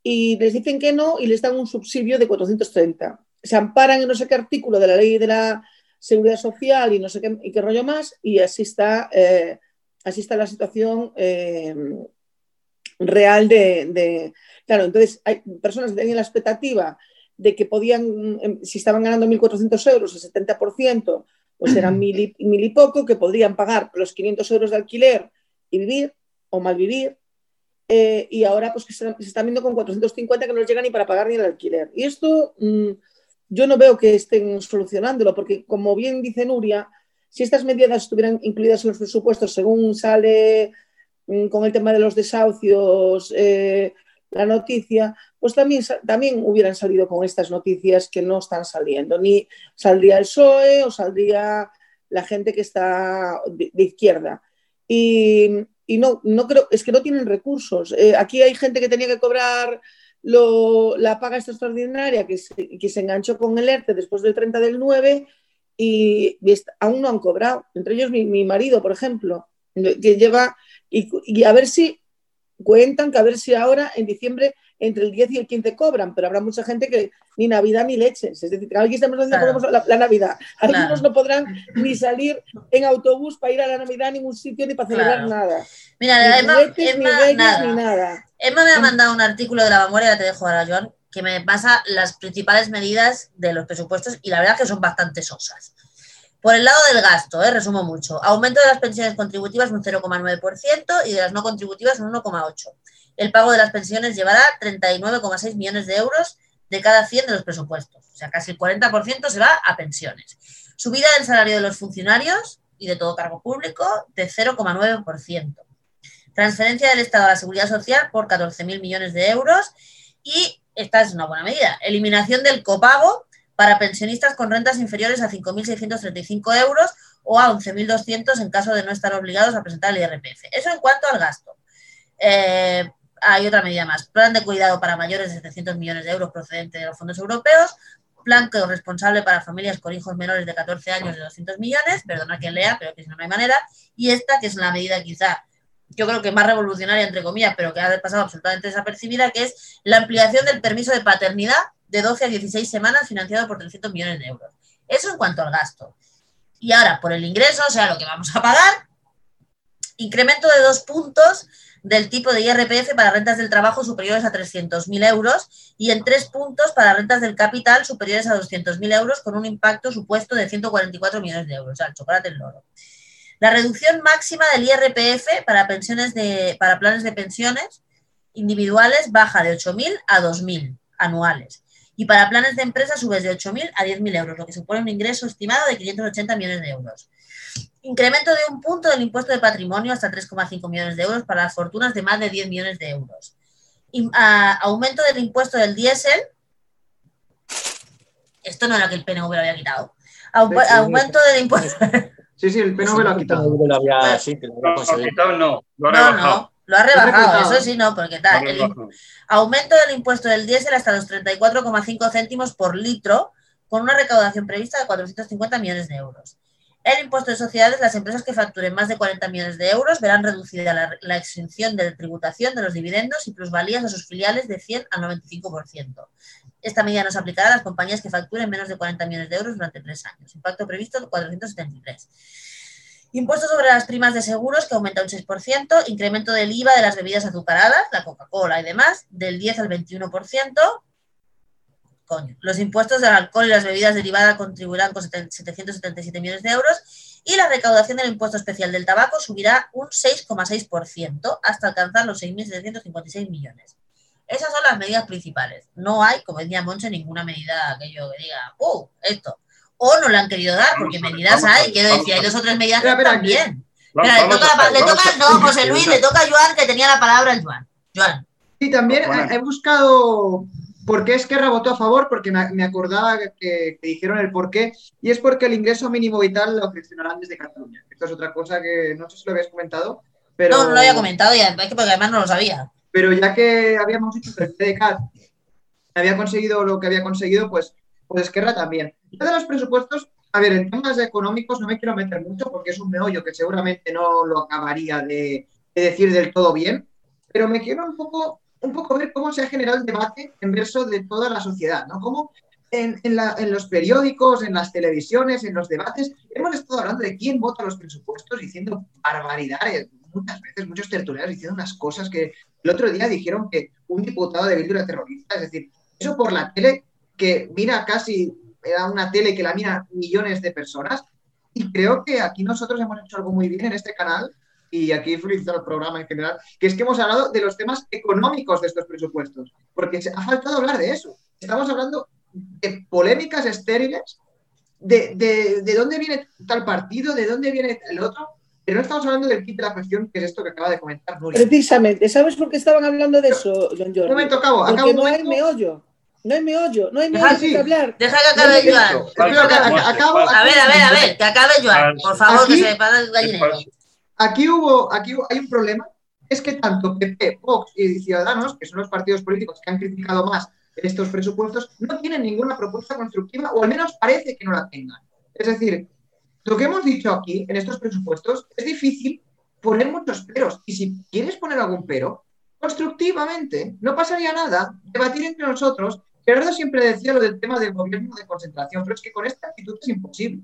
Y les dicen que no y les dan un subsidio de 430. Se amparan en no sé qué artículo de la ley de la seguridad social y no sé qué, y qué rollo más, y así está, eh, así está la situación eh, real de, Claro, entonces hay personas que tenían la expectativa de que podían, em, si estaban ganando 1.400 euros, el 70%, pues eran mil y, mil y poco, que podrían pagar los 500 euros de alquiler y vivir o malvivir. Eh, y ahora pues que se, están viendo con 450 que no les llega ni para pagar ni el alquiler. Y esto mm, yo no veo que estén solucionándolo, porque como bien dice Nuria, si estas medidas estuvieran incluidas en los presupuestos según sale con el tema de los desahucios, eh, la noticia, pues también, también hubieran salido con estas noticias que no están saliendo. Ni saldría el PSOE o saldría la gente que está de, izquierda. Y, no, no creo, es que no tienen recursos. Eh, aquí hay gente que tenía que cobrar la paga extraordinaria que se, que se enganchó con el ERTE después del 30 del 9 y, aún no han cobrado. Entre ellos mi, marido, por ejemplo, que lleva, y, a ver si cuentan que a ver si ahora en diciembre entre el 10 y el 15 cobran, pero habrá mucha gente que ni Navidad ni leches. Es decir, aquí estamos haciendo la, Navidad. Algunos no podrán ni salir en autobús para ir a la Navidad a ningún sitio ni para celebrar nada. Mira, Emma, nada. Emma me ha mandado un artículo de la vanguardia, te dejo ahora, Joan, que me pasa las principales medidas de los presupuestos y la verdad es que son bastante sosas. Por el lado del gasto, eh, resumo mucho, aumento de las pensiones contributivas un 0,9% y de las no contributivas un 1,8%. El pago de las pensiones llevará 39,6 millones de euros de cada 100 de los presupuestos, o sea, casi el 40% se va a pensiones. Subida del salario de los funcionarios y de todo cargo público de 0,9%. Transferencia del Estado a la Seguridad Social por 14.000 millones de euros y esta es una buena medida. Eliminación del copago para pensionistas con rentas inferiores a 5.635 euros o a 11.200 en caso de no estar obligados a presentar el IRPF. Eso en cuanto al gasto. Eh, hay otra medida más. Plan de cuidado para mayores de 700 millones de euros procedente de los fondos europeos. Plan responsable para familias con hijos menores de 14 años de 200 millones. Perdona que lea, pero que si no, no hay manera. Y esta, que es la medida quizá yo creo que más revolucionaria, entre comillas, pero que ha pasado absolutamente desapercibida, que es la ampliación del permiso de paternidad de 12 a 16 semanas financiado por 300 millones de euros. Eso en cuanto al gasto. Y ahora, por el ingreso, o sea, lo que vamos a pagar, incremento de dos puntos del tipo de IRPF para rentas del trabajo superiores a 300.000 euros y en tres puntos para rentas del capital superiores a 200.000 euros con un impacto supuesto de 144 millones de euros. O sea, el chocolate el loro. La reducción máxima del IRPF para, pensiones de, para planes de pensiones individuales baja de 8.000 a 2.000 anuales. Y para planes de empresa sube de 8.000 a 10.000 euros, lo que supone un ingreso estimado de 580 millones de euros. Incremento de un punto del impuesto de patrimonio hasta 3,5 millones de euros para las fortunas de más de 10 millones de euros. aumento del impuesto del diésel. Esto no era que el PNV lo había quitado. aumento del impuesto. Sí, sí, el PNV lo ha quitado. Lo había, sí, lo, ha quitado, no. Lo ha rebajado. No, no. Lo ha rebajado, eso sí, no, porque tal. El aumento del impuesto del diésel hasta los 34,5 céntimos por litro, con una recaudación prevista de 450 millones de euros. El impuesto de sociedades, las empresas que facturen más de 40 millones de euros verán reducida la, la exención de tributación de los dividendos y plusvalías a sus filiales de 100 al 95%. Esta medida no se aplicará a las compañías que facturen menos de 40 millones de euros durante tres años. Impacto previsto 473. Impuesto sobre las primas de seguros que aumenta un 6%, incremento del IVA de las bebidas azucaradas, la Coca-Cola y demás, del 10 al 21%. Coño. Los impuestos del alcohol y las bebidas derivadas contribuirán con 777 millones de euros y la recaudación del impuesto especial del tabaco subirá un 6,6% hasta alcanzar los 6.756 millones. Esas son las medidas principales. No hay, como decía Monche, ninguna medida que yo diga, ¡uh! Esto. O no la han querido dar, porque medidas hay. Quiero decir, hay dos o tres medidas que están bien. le toca, le toca no, José Luis, le toca a Joan, que tenía la palabra el Joan. Joan. Sí, también he buscado por qué Esquerra votó a favor, porque me acordaba que, dijeron el por qué, y es porque el ingreso mínimo vital lo gestionarán desde Cataluña. Esto es otra cosa que no sé si lo habías comentado, pero... No, no lo había comentado, ya, porque además no lo sabía. Pero ya que habíamos dicho que el PDCAT había conseguido lo que había conseguido, pues, pues Esquerra también. Y de los presupuestos, a ver, en temas económicos no me quiero meter mucho porque es un meollo que seguramente no lo acabaría de, decir del todo bien, pero me quiero un poco, un poco ver cómo se ha generado el debate en verso de toda la sociedad, ¿no? Cómo en, en, los periódicos, en las televisiones, en los debates, hemos estado hablando de quién vota los presupuestos diciendo barbaridades, muchas veces, muchos tertulianos diciendo unas cosas que el otro día dijeron que un diputado de Bildu era terrorista, es decir, eso por la tele que mira casi, era una tele que la mira millones de personas. Y creo que aquí nosotros hemos hecho algo muy bien en este canal y aquí felicito al programa en general, que es que hemos hablado de los temas económicos de estos presupuestos, porque se ha faltado hablar de eso. Estamos hablando de polémicas estériles, de, de, de dónde viene tal partido, de dónde viene el otro, Pero no estamos hablando del kit de la cuestión, que es esto que acaba de comentar Nuria. Precisamente, ¿sabes por qué estaban hablando de eso, John Jordi? Un momento, acabo. Porque no hay meollo. No hay meollo, no hay meollo que hablar. Deja que acabe Joan. A ver, a ver, a ver, que acabe Joan. Por favor, que se para el gallinero. Aquí hubo, aquí hay un problema, es que tanto PP, Vox y Ciudadanos, que son los partidos políticos que han criticado más estos presupuestos, no tienen ninguna propuesta constructiva, o al menos parece que no la tengan. Es decir, lo que hemos dicho aquí en estos presupuestos es difícil poner muchos peros. Y si quieres poner algún pero, constructivamente, no pasaría nada, debatir entre nosotros. Gerardo siempre decía lo del tema del gobierno de concentración, pero es que con esta actitud es imposible.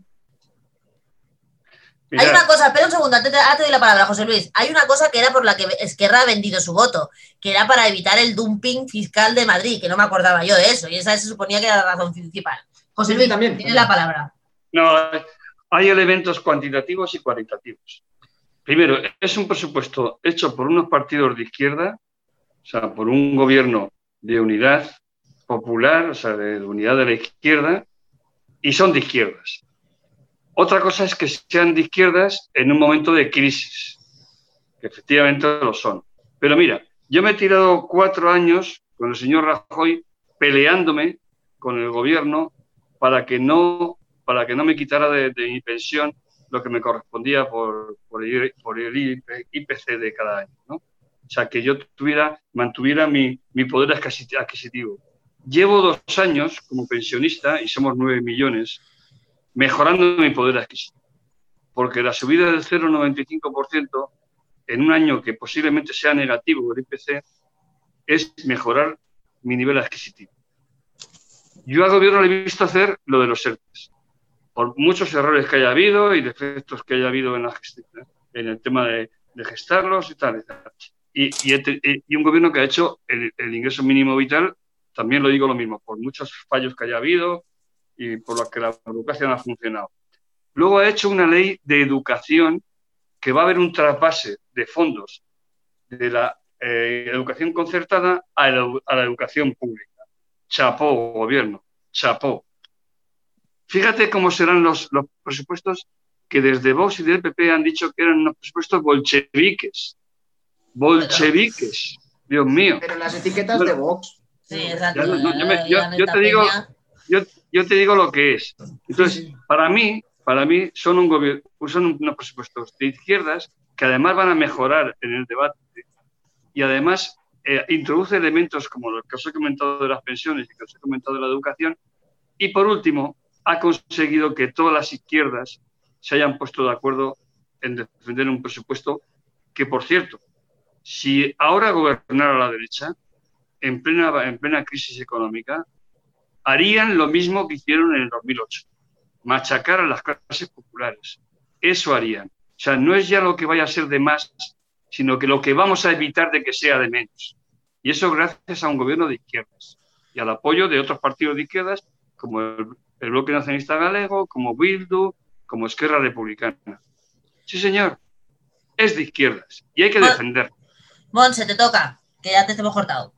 Hay una cosa, espera un segundo, antes te, doy la palabra, José Luis. Hay una cosa que era por la que Esquerra ha vendido su voto, que era para evitar el dumping fiscal de Madrid, que no me acordaba yo de eso, y esa se suponía que era la razón principal. José Luis, también, tiene la palabra. No, hay elementos cuantitativos y cualitativos. Primero, es un presupuesto hecho por unos partidos de izquierda, o sea, por un gobierno de unidad popular, o sea, de unidad de la izquierda, y son de izquierdas. Otra cosa es que sean de izquierdas en un momento de crisis, que efectivamente lo son. Pero mira, yo me he tirado cuatro años con el señor Rajoy peleándome con el gobierno para que no, para que no me quitara de, mi pensión lo que me correspondía por, el, IPC de cada año. O sea, que yo tuviera, mantuviera mi, mi poder adquisitivo. Llevo dos años como pensionista y somos nueve millones mejorando mi poder adquisitivo. Porque la subida del 0,95% en un año que posiblemente sea negativo el IPC es mejorar mi nivel adquisitivo. Yo al gobierno le he visto hacer lo de los ERTES, por muchos errores que haya habido y defectos que haya habido en, la en el tema de, gestarlos y tal. Y, y, un gobierno que ha hecho el, ingreso mínimo vital, también lo digo lo mismo, por muchos fallos que haya habido, y por lo que la educación ha funcionado. Luego ha hecho una ley de educación que va a haber un traspase de fondos de la eh, educación concertada a la, educación pública. Chapó, gobierno, chapó. Fíjate cómo serán los, los presupuestos que desde Vox y del PP han dicho que eran unos presupuestos bolcheviques. Bolcheviques, Dios mío. Pero las etiquetas de Vox. Sí, exacto. yo, te digo, yo, yo te digo lo que es. Entonces, para mí, para mí son, un son unos presupuestos de izquierdas que además van a mejorar en el debate y además eh, introduce elementos como los que os he comentado de las pensiones y que os he comentado de la educación. Y por último, ha conseguido que todas las izquierdas se hayan puesto de acuerdo en defender un presupuesto que, por cierto, si ahora gobernara la derecha, en plena, en plena crisis económica, harían lo mismo que hicieron en el 2008, machacar a las clases populares. Eso harían. O sea, no es ya lo que vaya a ser de más, sino que lo que vamos a evitar de que sea de menos. Y eso gracias a un gobierno de izquierdas y al apoyo de otros partidos de izquierdas como el, Bloque Nacionalista Galego, como Bildu, como Esquerra Republicana. Sí, señor, es de izquierdas y hay que defenderlo. Monse, te toca, que ya te hemos cortado.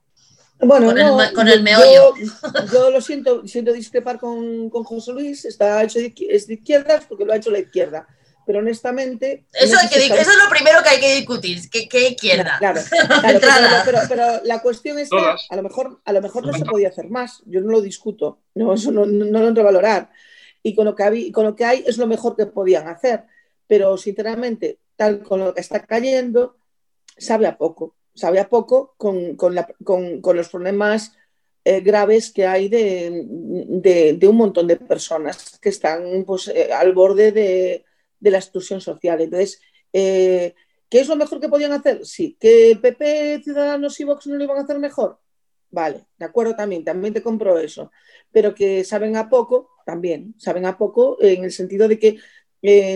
Bueno, con, el, meollo. Yo, lo siento, siento discrepar con, con, José Luis, está hecho de, es de izquierdas porque lo ha hecho la izquierda. Pero honestamente. Eso, es lo primero que hay que discutir, ¿qué, izquierda? Claro, pero, pero, la cuestión es que a lo mejor, a lo mejor no se podía hacer más. Yo no lo discuto, no, eso no, no lo entro a valorar. Y con lo, que hay, con lo que hay es lo mejor que podían hacer. Pero sinceramente, tal con lo que está cayendo, sabe a poco sabía poco con, los problemas eh, graves que hay de, un montón de personas que están pues, eh, al borde de, la exclusión social. Entonces, eh, ¿qué es lo mejor que podían hacer? Sí. ¿Que PP, Ciudadanos y Vox no lo iban a hacer mejor? Vale, de acuerdo también, también te compro eso. Pero que saben a poco, también, saben a poco en el sentido de que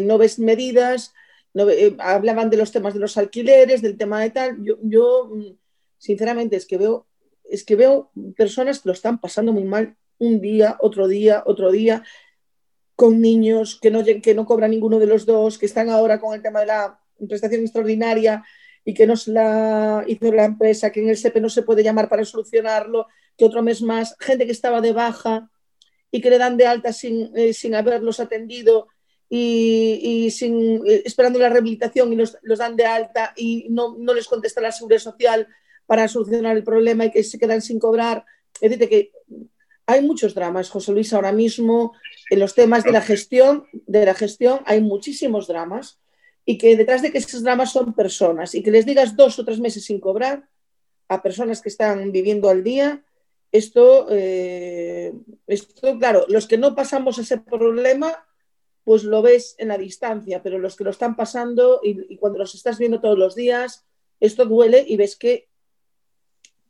no ves medidas, eh, hablaban de los temas de los alquileres, del tema de tal. Yo, mm, sinceramente, es que veo, es que veo personas que lo están pasando muy mal un día, otro día, otro día, con niños que no, que no cobran ninguno de los dos, que están ahora con el tema de la prestación extraordinaria y que no se la hizo la empresa, que en el SEPE no se puede llamar para solucionarlo, que otro mes más, gente que estaba de baja y que le dan de alta sin, eh, sin haberlos atendido y, sin, eh, esperando la rehabilitación y los, dan de alta y no, no, les contesta la seguridad social para solucionar el problema y que se quedan sin cobrar. Es decir, que hay muchos dramas, José Luis, ahora mismo en los temas de la gestión, de la gestión hay muchísimos dramas y que detrás de que esos dramas son personas y que les digas dos o tres meses sin cobrar a personas que están viviendo al día, esto, eh, esto, claro, los que no pasamos ese problema, pues lo ves en la distancia, pero los que lo están pasando y, cuando los estás viendo todos los días, esto duele y ves que,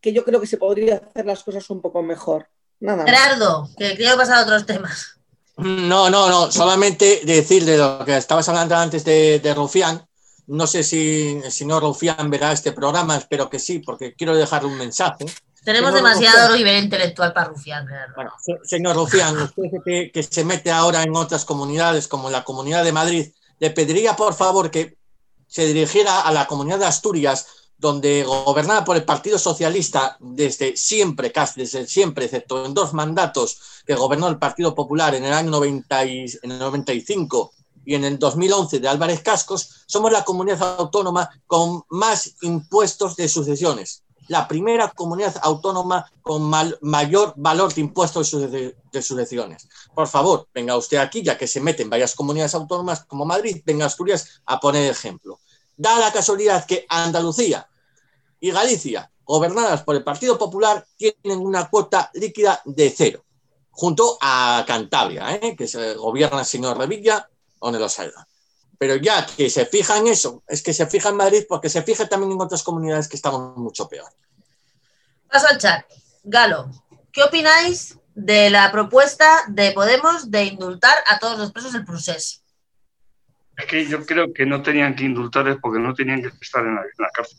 que yo creo que se podría hacer las cosas un poco mejor. Nada Gerardo, que quiero pasar a otros temas. No, no, no, solamente decir de lo que estabas hablando antes de, de Rufián. No sé si el señor Rufián verá este programa, espero que sí, porque quiero dejarle un mensaje. Tenemos demasiado nivel intelectual para Rufián. Bueno, señor Rufián, usted que, que se mete ahora en otras comunidades como la Comunidad de Madrid, le pediría por favor que se dirigiera a la Comunidad de Asturias donde gobernada por el Partido Socialista desde siempre, casi desde siempre, excepto en dos mandatos que gobernó el Partido Popular en el año 90 y, en el 95 y en el 2011 de Álvarez Cascos, somos la comunidad autónoma con más impuestos de sucesiones. La primera comunidad autónoma con mayor valor de impuestos de, de sucesiones. Por favor, venga usted aquí, ya que se mete en varias comunidades autónomas como Madrid, venga Asturias a poner ejemplo. Da la casualidad que Andalucía, y Galicia, gobernadas por el Partido Popular, tienen una cuota líquida de cero, junto a Cantabria, ¿eh? que se gobierna el señor Revilla, donde lo salga. Pero ya que se fija en eso, es que se fija en Madrid porque se fija también en otras comunidades que estamos mucho peor. Paso al chat. Galo, ¿qué opináis de la propuesta de Podemos de indultar a todos los presos del proceso? Es que yo creo que no tenían que indultarles porque no tenían que estar en la cárcel.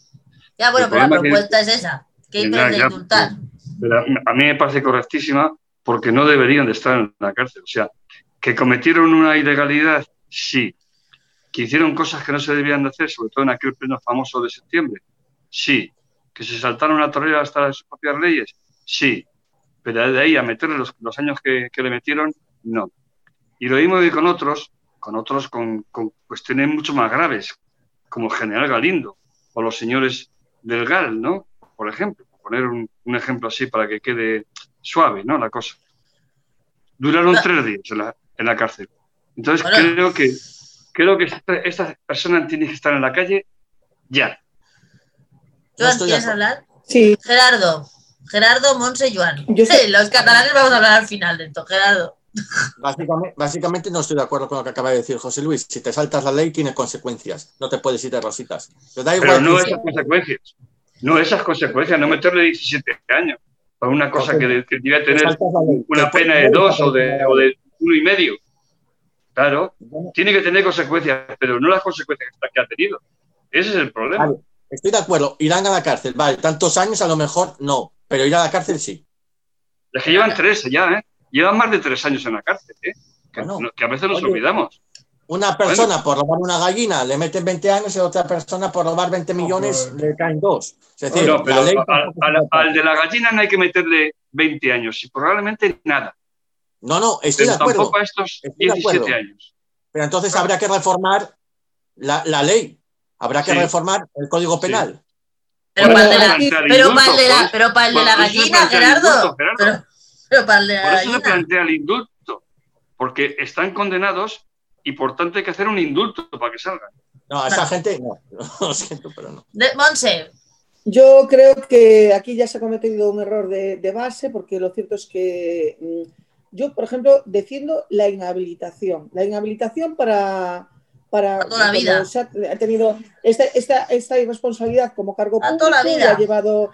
Ya, bueno, pero la propuesta es esa. ¿Qué indultar? a mí me parece correctísima porque no deberían de estar en la cárcel. O sea, que cometieron una ilegalidad, sí. Que hicieron cosas que no se debían de hacer, sobre todo en aquel pleno famoso de septiembre, sí. Que se saltaron la torera hasta las propias leyes, sí. Pero de ahí a meterle los, años que, le metieron, no. Y lo mismo que con otros, con otros con, con cuestiones mucho más graves, como el general Galindo o los señores del GAL, ¿no? Por ejemplo, poner un, ejemplo así para que quede suave, ¿no? La cosa. Duraron tres días en la, cárcel. Entonces creo que creo que estas personas tienen que estar en la calle ya. Joan, ¿quieres hablar? Sí. Gerardo. Gerardo, Monse y Joan. Los catalanes vamos a hablar al final de esto, Gerardo. Básicamente, no estoy de acuerdo con lo que acaba de decir José Luis. Si te saltas la ley, tiene consecuencias. No te puedes ir de rositas. Pero, no esas consecuencias. No esas consecuencias. No meterle 17 años por una cosa que, debe tener una pena de dos o de, uno y medio. Claro, tiene que tener consecuencias, pero no las consecuencias que ha tenido. Ese es el problema. estoy de acuerdo. Irán a la cárcel. Vale, tantos años a lo mejor no, pero ir a la cárcel sí. Es que llevan tres ya, ¿eh? Llevan más de tres años en la cárcel, ¿eh? que, a veces nos olvidamos. Una persona por robar una gallina le meten 20 años y otra persona por robar 20 millones le caen dos. Es decir, al, de la gallina no hay que meterle 20 años y probablemente nada. No, no, estoy de acuerdo. Tampoco a estos 17 años. Pero entonces habría que reformar la, ley. Habrá que reformar el Código Penal. Pero, para, el de la, gallina, Gerardo. Por eso se plantea el indulto, porque están condenados y por tanto hay que hacer un indulto para que salgan. No, a esa gente no, lo siento, pero no. Monse. Yo creo que aquí ya se ha cometido un error de, base, porque lo cierto es que mm, yo, por ejemplo, defiendo la inhabilitación. La inhabilitación para, para, toda la vida. ha, tenido esta, esta, esta, irresponsabilidad como cargo público, toda la vida. ha llevado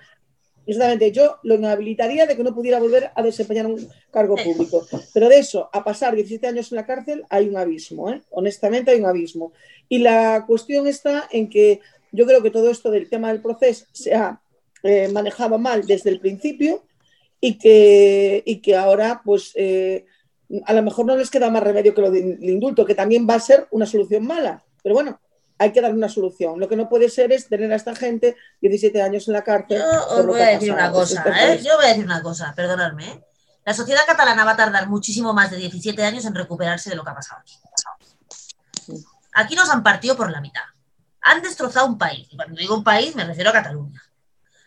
Exactamente, yo lo inhabilitaría de que no pudiera volver a desempeñar un cargo público. Pero de eso, a pasar 17 años en la cárcel, hay un abismo, ¿eh? honestamente hay un abismo. Y la cuestión está en que yo creo que todo esto del tema del proceso se ha eh, manejado mal desde el principio y que, y que ahora, pues, eh, a lo mejor no les queda más remedio que lo del indulto, que también va a ser una solución mala. Pero bueno, hay que dar una solución. Lo que no puede ser es tener a esta gente 17 años en la cárcel. Yo os voy a decir una cosa, ¿eh? Yo voy a decir una cosa, perdonadme. ¿eh? La sociedad catalana va a tardar muchísimo más de 17 años en recuperarse de lo que ha pasado aquí nos han partido por la mitad. Han destrozado un país. Y cuando digo un país, me refiero a Cataluña.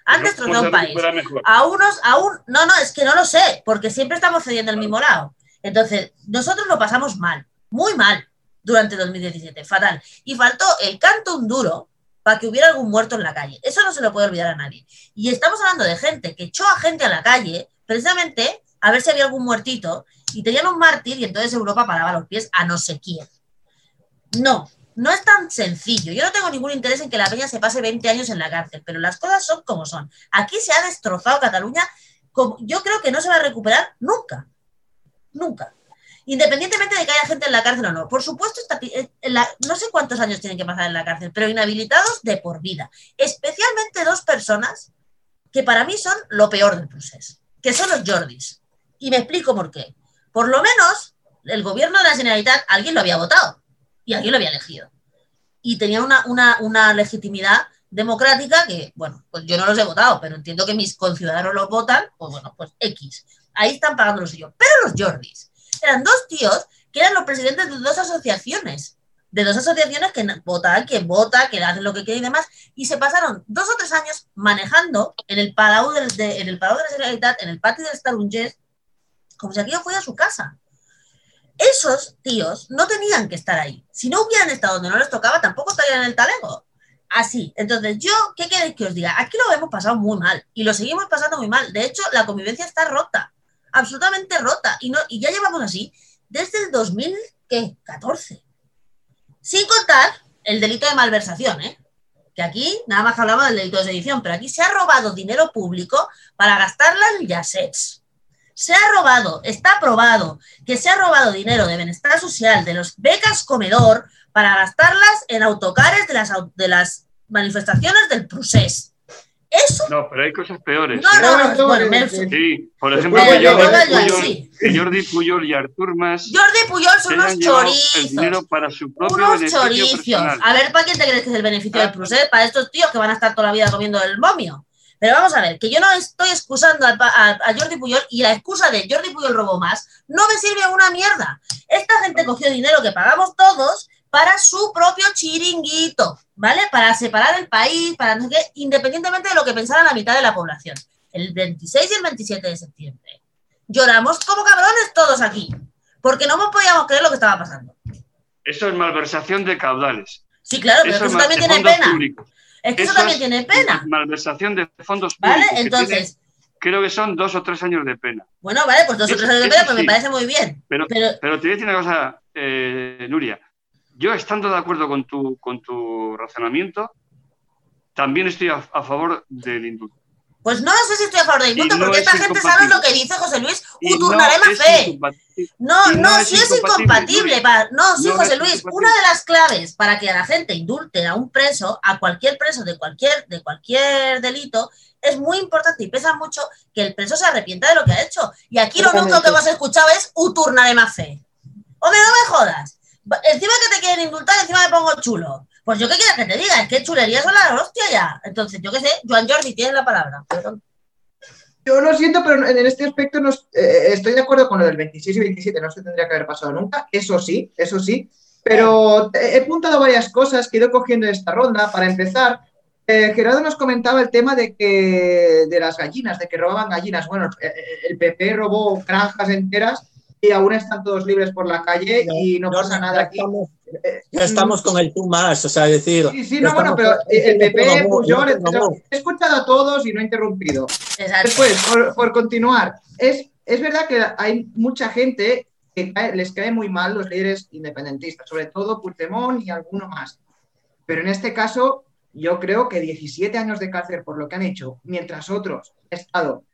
Han destrozado un país. A unos, a un. No, no, es que no lo sé, porque siempre estamos cediendo el mismo lado. Entonces, nosotros lo pasamos mal, muy mal, durante 2017, fatal. Y faltó el canto un duro para que hubiera algún muerto en la calle. Eso no se lo puede olvidar a nadie. Y estamos hablando de gente que echó a gente a la calle precisamente a ver si había algún muertito y tenían un mártir y entonces Europa paraba los pies a no sé quién. No, no es tan sencillo. Yo no tengo ningún interés en que la peña se pase 20 años en la cárcel, pero las cosas son como son. Aquí se ha destrozado Cataluña. Como, yo creo que no se va a recuperar nunca. Nunca. Independientemente de que haya gente en la cárcel o no. Por supuesto, eh, no sé cuántos años tienen que pasar en la cárcel, pero inhabilitados de por vida. Especialmente dos personas que para mí son lo peor del proceso, que son los Jordis. Y me explico por qué. Por lo menos el gobierno de la Generalitat alguien lo había votado y alguien lo había elegido. Y tenía una, una, legitimidad democrática que, bueno, pues yo no los he votado, pero entiendo que mis conciudadanos los votan, pues bueno, pues X. Ahí están pagando los suyo. Pero los Jordis eran dos tíos que eran los presidentes de dos asociaciones, de dos asociaciones que votan, que vota, que hacen lo que quieren y demás, y se pasaron dos o tres años manejando en el Palau, de, en el Palau de la Generalitat, en el patio del Starungés, como si aquello fuera su casa esos tíos no tenían que estar ahí. Si no hubieran estado donde no les tocaba, tampoco estarían en el talego. Así. Entonces, yo, ¿qué queréis que os diga? Aquí lo hemos pasado muy mal y lo seguimos pasando muy mal. De hecho, la convivencia está rota, absolutamente rota. Y, no, y ya llevamos así desde el 2014. Sin contar el delito de malversación, ¿eh? Que aquí nada más hablamos del delito de sedición, pero aquí se ha robado dinero público para gastarla en yasets se ha robado, está probado que se ha robado dinero de bienestar social, de los becas comedor, para gastarlas en autocares de las, de las manifestaciones del procés. Eso. No, pero hay cosas peores. No, no, no, bueno, Sí, por ejemplo, Jordi, Puyol, Jordi Puyol y Artur Mas. Jordi Puyol son unos chorizos. dinero para su propio unos chorizos. A ver, ¿para quién te crees que es el beneficio del procés? Para estos tíos que van a estar toda la vida comiendo el momio. Pero vamos a ver, que yo no estoy excusando a, Jordi Puyol y la excusa de Jordi Puyol robó más no me sirve a una mierda. Esta gente cogió dinero que pagamos todos para su propio chiringuito, ¿vale? Para separar el país, para no sé independientemente de lo que pensara la mitad de la población. El 26 y el 27 de septiembre. Lloramos como cabrones todos aquí, porque no podíamos creer lo que estaba pasando. Eso es malversación de caudales. Sí, claro, pero eso, también tiene pena. Es que eso, también tiene pena. Malversación de fondos públicos. Vale, entonces. creo que son dos o tres años de pena. Bueno, vale, pues dos o tres años de pena, pues me parece muy bien. Pero, pero... te voy a decir una cosa, eh, Nuria. Yo, estando de acuerdo con tu, con tu razonamiento, también estoy a favor del indulto. Pues no sé si estoy a favor del indulto, porque esta gente sabe lo que dice José Luis, uturnarema no fe. No, no, si es incompatible. no, sí, José Luis, una de las claves para que la gente indulte a un preso, a cualquier preso de cualquier, de cualquier delito, es muy importante y pesa mucho que el preso se arrepienta de lo que ha hecho. Y aquí lo único que hemos escuchado es uturnarema fe. Hombre, no me jodas. Encima que te quieren indultar, encima me pongo chulo. Pues yo qué quieres que te diga, es que chulerías son la hostia ya. Entonces, yo qué sé, Joan Jordi, tienes la palabra. Yo lo siento, pero en este aspecto no, eh, estoy de acuerdo con lo del 26 y 27, no se tendría que haber pasado nunca, eso sí, eso sí, pero he apuntado varias cosas que he ido cogiendo en esta ronda. Para empezar, eh, Gerardo nos comentaba el tema de que de las gallinas, de que robaban gallinas. Bueno, eh, el PP robó granjas enteras aún están todos libres por la calle y no, pasa nada aquí. ya estamos con el tú más, o sea, decir. Sí, sí, no, bueno, pero el PP, Puyol, he escuchado a todos y no he interrumpido. Después, por, continuar, es, es verdad que hay mucha gente que les cae muy mal los líderes independentistas, sobre todo Puigdemont y alguno más. Pero en este caso, yo creo que 17 años de cárcel por lo que han hecho, mientras otros han estado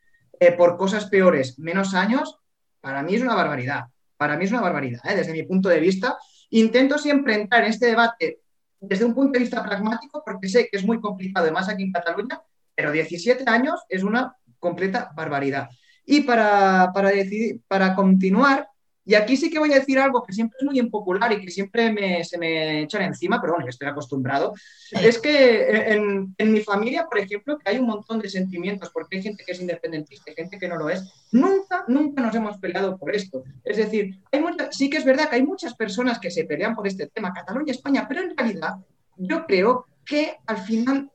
eh, por cosas peores menos años, para mí es una barbaridad. Para mí es una barbaridad, ¿eh? desde mi punto de vista. Intento siempre entrar en este debate desde un punto de vista pragmático, porque sé que es muy complicado, además aquí en Cataluña, pero 17 años es una completa barbaridad. Y para, para, decidir, para continuar, Y aquí sí que voy a decir algo que siempre es muy impopular y que siempre me, se me echan encima, pero bueno, yo estoy acostumbrado. Es que en, en, mi familia, por ejemplo, que hay un montón de sentimientos, porque hay gente que es independentista y gente que no lo es, nunca, nunca nos hemos peleado por esto. Es decir, hay sí que es verdad que hay muchas personas que se pelean por este tema, Cataluña, España, pero en realidad yo creo que al final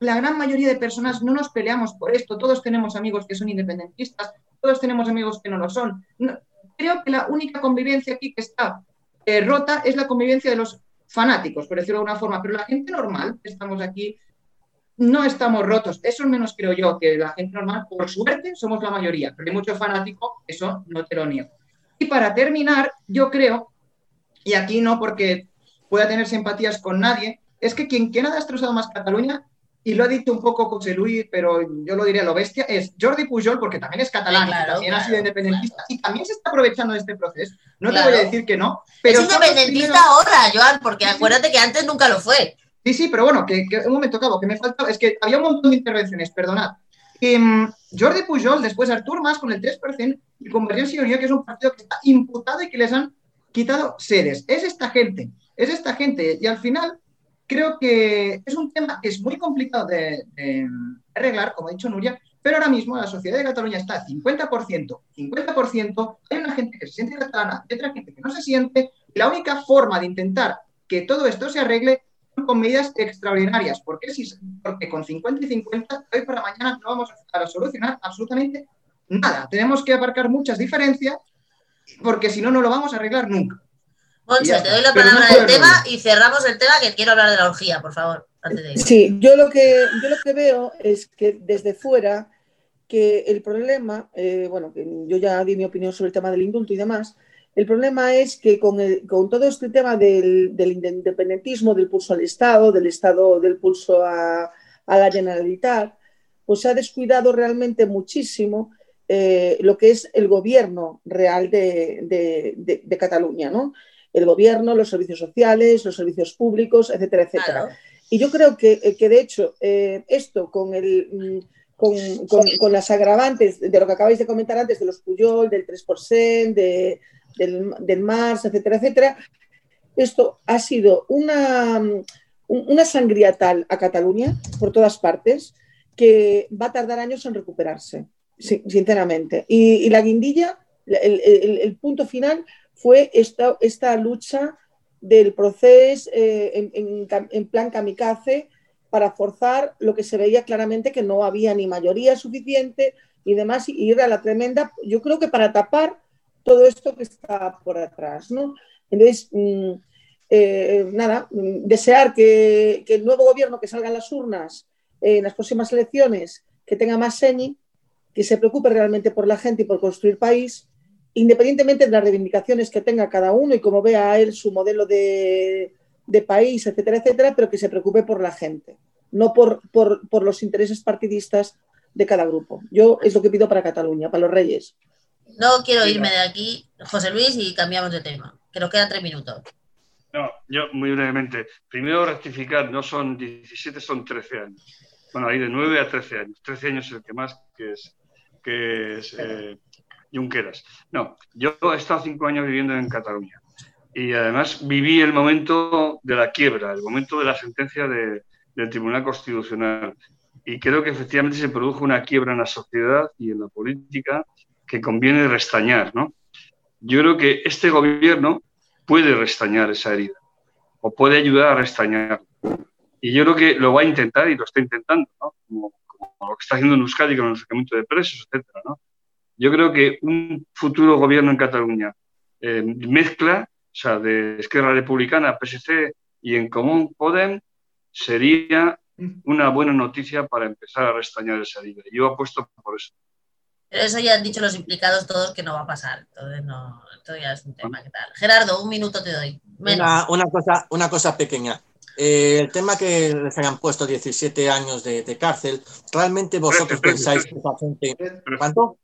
la gran mayoría de personas no nos peleamos por esto. Todos tenemos amigos que son independentistas, todos tenemos amigos que no lo son creo que la única convivencia aquí que está eh, rota es la convivencia de los fanáticos, por decirlo de alguna forma, pero la gente normal que estamos aquí no estamos rotos. Eso menos creo yo, que la gente normal, por suerte, somos la mayoría, pero hay muchos fanáticos, eso no te lo niego. Y para terminar, yo creo, y aquí no porque pueda tener simpatías con nadie, es que quien, quien ha destrozado más Cataluña y lo ha dicho un poco José Luis, pero yo lo diría lo bestia, es Jordi Pujol, porque también es catalán, también ha sido independentista y también se está aprovechando de este proceso. No te voy a decir que no. Pero es independentista ahora, Joan, porque acuérdate que antes nunca lo fue. Sí, sí, pero bueno, que, un momento, Cabo, que me falta, es que había un montón de intervenciones, perdonad. Mm, Jordi Pujol, después Artur Mas con el 3% y Convergencia y Unión, que es un partido que está imputado y que les han quitado sedes. Es esta gente, es esta gente. Y al final, creo que es un tema que es muy complicado de, arreglar, como ha dicho Nuria, pero ahora mismo la sociedad de Cataluña está 50%, 50%, hay una gente que se siente catalana, hay otra gente que no se siente, y la única forma de intentar que todo esto se arregle con medidas extraordinarias, porque, si, porque con 50 y 50, hoy para mañana no vamos a solucionar absolutamente nada. Tenemos que aparcar muchas diferencias, porque si no, no lo vamos a arreglar nunca. Monse, te doy la palabra del tema y cerramos el tema que quiero hablar de la orgía, por favor. sí, yo lo, que, yo lo que veo es que desde fuera que el problema, eh, bueno, que yo ya di mi opinión sobre el tema del indulto y demás, el problema es que con, con todo este tema del, del, independentismo, del pulso al Estado, del Estado, del pulso a, a la Generalitat, pues se ha descuidado realmente muchísimo eh, lo que es el gobierno real de, de, de Cataluña, ¿no? El gobierno, los servicios sociales, los servicios públicos, etcétera, etcétera. Y yo creo que, eh, que de hecho, eh, esto con, el, mm, con, con, las agravantes de lo que acabáis de comentar antes, de los Puyol, del 3%, de, del, del Mars, etcétera, etcétera, esto ha sido una, mm, una sangría tal a Cataluña, por todas partes, que va a tardar años en recuperarse, sinceramente. Y, la guindilla, el, el punto final fue esta, esta lucha del proceso eh, en, plan kamikaze para forzar lo que se veía claramente que no había ni mayoría suficiente y demás, y ir a la tremenda, yo creo que para tapar todo esto que está por atrás. ¿no? Entonces, mm, eh, nada, mm, desear que, que, el nuevo gobierno que salga en las urnas en las próximas elecciones, que tenga más señi, que se preocupe realmente por la gente y por construir país independientemente de las reivindicaciones que tenga cada uno y cómo vea él su modelo de, país, etcétera, etcétera, pero que se preocupe por la gente, no por, por, los intereses partidistas de cada grupo. Yo es lo que pido para Cataluña, para los reyes. No quiero irme de aquí, José Luis, y cambiamos de tema, que nos quedan tres minutos. No, yo muy brevemente. Primero rectificar, no son 17, son 13 años. Bueno, ahí de 9 a 13 años. 13 años es el que más, que es, que es eh, Junqueras. No, yo he estado cinco años viviendo en Cataluña y además viví el momento de la quiebra, el momento de la sentencia del Tribunal Constitucional. Y creo que efectivamente se produjo una quiebra en la sociedad y en la política que conviene restañar. ¿no? Yo creo que este gobierno puede restañar esa herida o puede ayudar a restañar. Y yo creo que lo va a intentar y lo está intentando, ¿no? como, lo que está haciendo en Euskadi con el sacamiento de presos, etcétera, ¿no? Yo creo que un futuro gobierno en Cataluña eh, mezcla, o sea, de Esquerra Republicana, PSC y en Común Podem, sería una buena noticia para empezar a restañar esa herida. Yo apuesto por eso. Pero eso ya han dicho los implicados todos que no va a pasar. Entonces, no, esto ya es un tema que tal. Gerardo, un minuto te doy. Una, cosa, una cosa pequeña. Eh, el tema que les hayan puesto 17 años de, de cárcel, ¿realmente vosotros pensáis que esa gente... ¿Cuánto?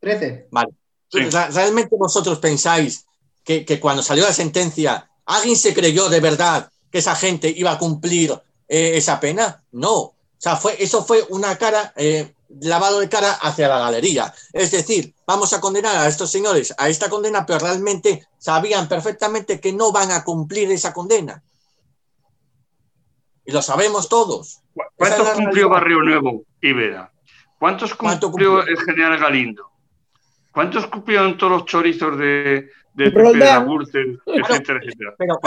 13. Vale. ¿Realmente vosotros pensáis que, cuando salió la sentencia, alguien se creyó de verdad que esa gente iba a cumplir eh, esa pena? No. O sea, fue, eso fue una cara, eh, lavado de cara hacia la galería. Es decir, vamos a condenar a estos señores a esta condena, pero realmente sabían perfectamente que no van a cumplir esa condena. Y lo sabemos todos. ¿Cuántos cumplió Barrio Nuevo, Ibera? ¿Cuántos cumplió, el general Galindo? ¿Cuántos cumplieron todos los chorizos de, de Pepe etcétera, etcétera? Pero,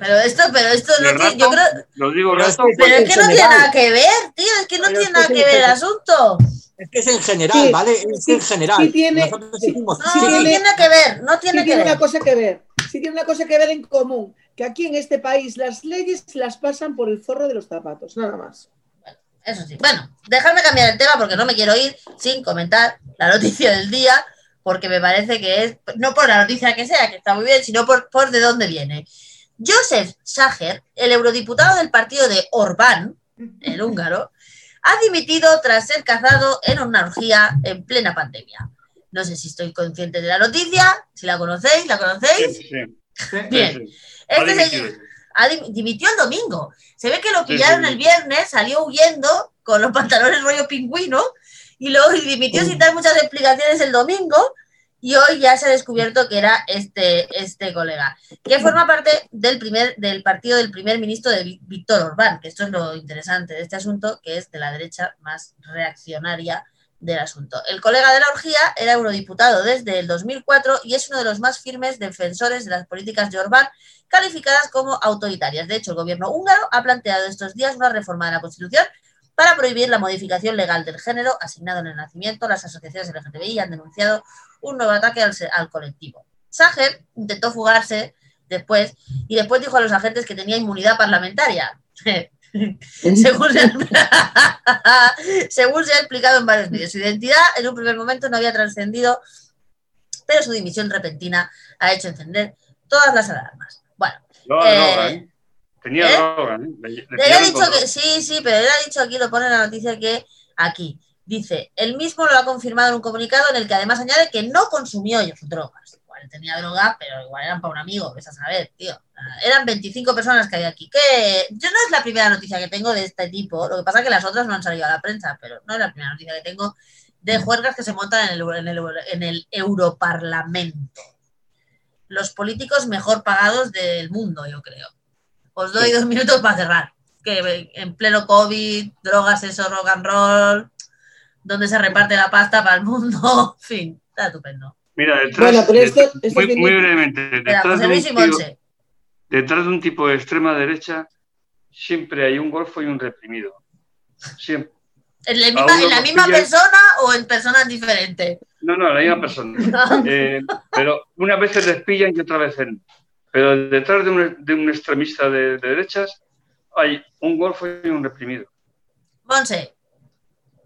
pero esto, pero esto no tiene, yo creo, lo digo pero, es que, pero es que no tiene nada que ver, tío, es que no tiene nada que ver el asunto. Es que es en general, ¿vale? Es en general. Sí tiene, decimos, no, sí, tiene que ver, no tiene que tiene ver. una cosa que ver. Sí tiene una cosa que ver en común, que aquí en este país las leyes las pasan por el forro de los zapatos, nada más. Eso sí. Bueno, dejadme cambiar el tema porque no me quiero ir sin comentar la noticia del día, porque me parece que es, no por la noticia que sea, que está muy bien, sino por, por de dónde viene. Joseph Sacher, el eurodiputado del partido de Orbán, el húngaro, ha dimitido tras ser cazado en una orgía en plena pandemia. No sé si estoy consciente de la noticia, si la conocéis, ¿la conocéis? Sí, sí. Bien. Este señor dimitió el domingo. Se ve que lo pillaron el viernes, salió huyendo con los pantalones rollo pingüino y luego dimitió sin dar muchas explicaciones el domingo y hoy ya se ha descubierto que era este, este colega, que forma parte del, primer, del partido del primer ministro de Víctor Orbán, que esto es lo interesante de este asunto, que es de la derecha más reaccionaria del asunto. El colega de la orgía era eurodiputado desde el 2004 y es uno de los más firmes defensores de las políticas de Orbán, calificadas como autoritarias. De hecho, el gobierno húngaro ha planteado estos días una reforma de la Constitución para prohibir la modificación legal del género asignado en el nacimiento. Las asociaciones LGTBI han denunciado un nuevo ataque al, al colectivo. Sager intentó fugarse después y después dijo a los agentes que tenía inmunidad parlamentaria. Según se, ha... Según se ha explicado en varios vídeos, su identidad en un primer momento no había trascendido, pero su dimisión repentina ha hecho encender todas las alarmas. Bueno, eh, ¿eh? tenía ¿eh? droga. Le, le ha dicho que sí, sí, pero él ha dicho aquí, lo pone en la noticia que aquí dice, él mismo lo ha confirmado en un comunicado en el que además añade que no consumió drogas igual tenía droga, pero igual eran para un amigo, ves a saber, tío. Eran 25 personas que había aquí. Que yo no es la primera noticia que tengo de este tipo, lo que pasa es que las otras no han salido a la prensa, pero no es la primera noticia que tengo de juergas que se montan en el, en el, en el Europarlamento. Los políticos mejor pagados del mundo, yo creo. Os doy dos minutos para cerrar. Que en pleno COVID, drogas, eso, rock and roll, donde se reparte la pasta para el mundo, en fin, está estupendo. Mira, detrás, bueno, pero esto, esto muy, tiene... muy, brevemente, detrás de, un tío, detrás de, un tipo de extrema derecha siempre hay un golfo y un reprimido. Siempre. ¿En la misma, ¿en la misma pilla... persona o en personas diferentes? No, no, la misma persona. eh, pero unas veces les pillan y otras veces no. Pero detrás de un, de un extremista de, de, derechas hay un golfo y un reprimido. Monse.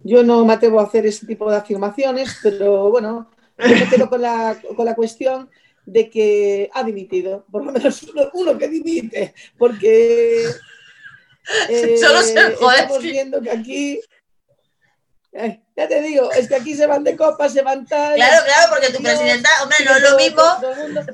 Yo no me atrevo a hacer ese tipo de afirmaciones, pero bueno, me quedo con la, con la cuestión de que ha dimitido, por lo menos uno, uno que dimite, porque eh, Solo se estamos viendo que aquí, eh, ya te digo, es que aquí se van de copas, se van tal. Claro, claro, porque tu presidenta, hombre, no es lo mismo,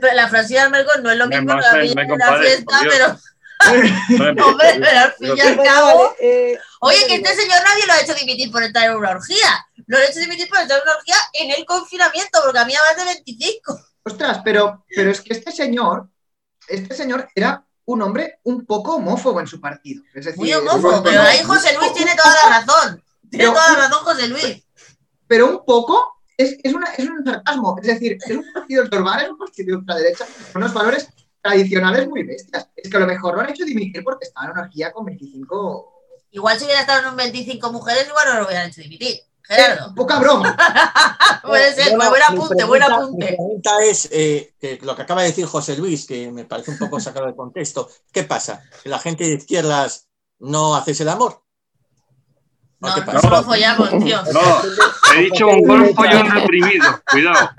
pero la Francina Merkel no es lo mismo, no la una fiesta, pero... Hombre, pero al fin y al cabo. Eh, Oye, que este señor nadie lo ha hecho dimitir por estar en una orgía. Lo ha hecho dimitir por estar en una orgía en el confinamiento, porque había más de 25. Ostras, pero, pero es que este señor, este señor era un hombre un poco homófobo en su partido. Es decir, Muy homófobo, pero ahí José Luis tiene toda la razón. Tiene pero, toda la razón José Luis. Pero un poco es, es, una, es un sarcasmo. Es decir, es un partido Torbar, es un partido de ultraderecha, con unos valores tradicionales muy bestias. Es que a lo mejor lo han hecho dimitir porque estaba en una orgía con 25. Igual si hubiera estado en un 25 mujeres, igual no lo hubieran hecho dimitir. Gerardo. Poca broma. Puede ser, Bueno, buen mi apunte, buen Mi apunte. pregunta es eh, que lo que acaba de decir José Luis, que me parece un poco sacado de contexto. ¿Qué pasa? ¿Que la gente de izquierdas no haces el amor? ¿O No, qué no pasa? solo follamos, tío. No, he dicho un golfo y un reprimido. Cuidado.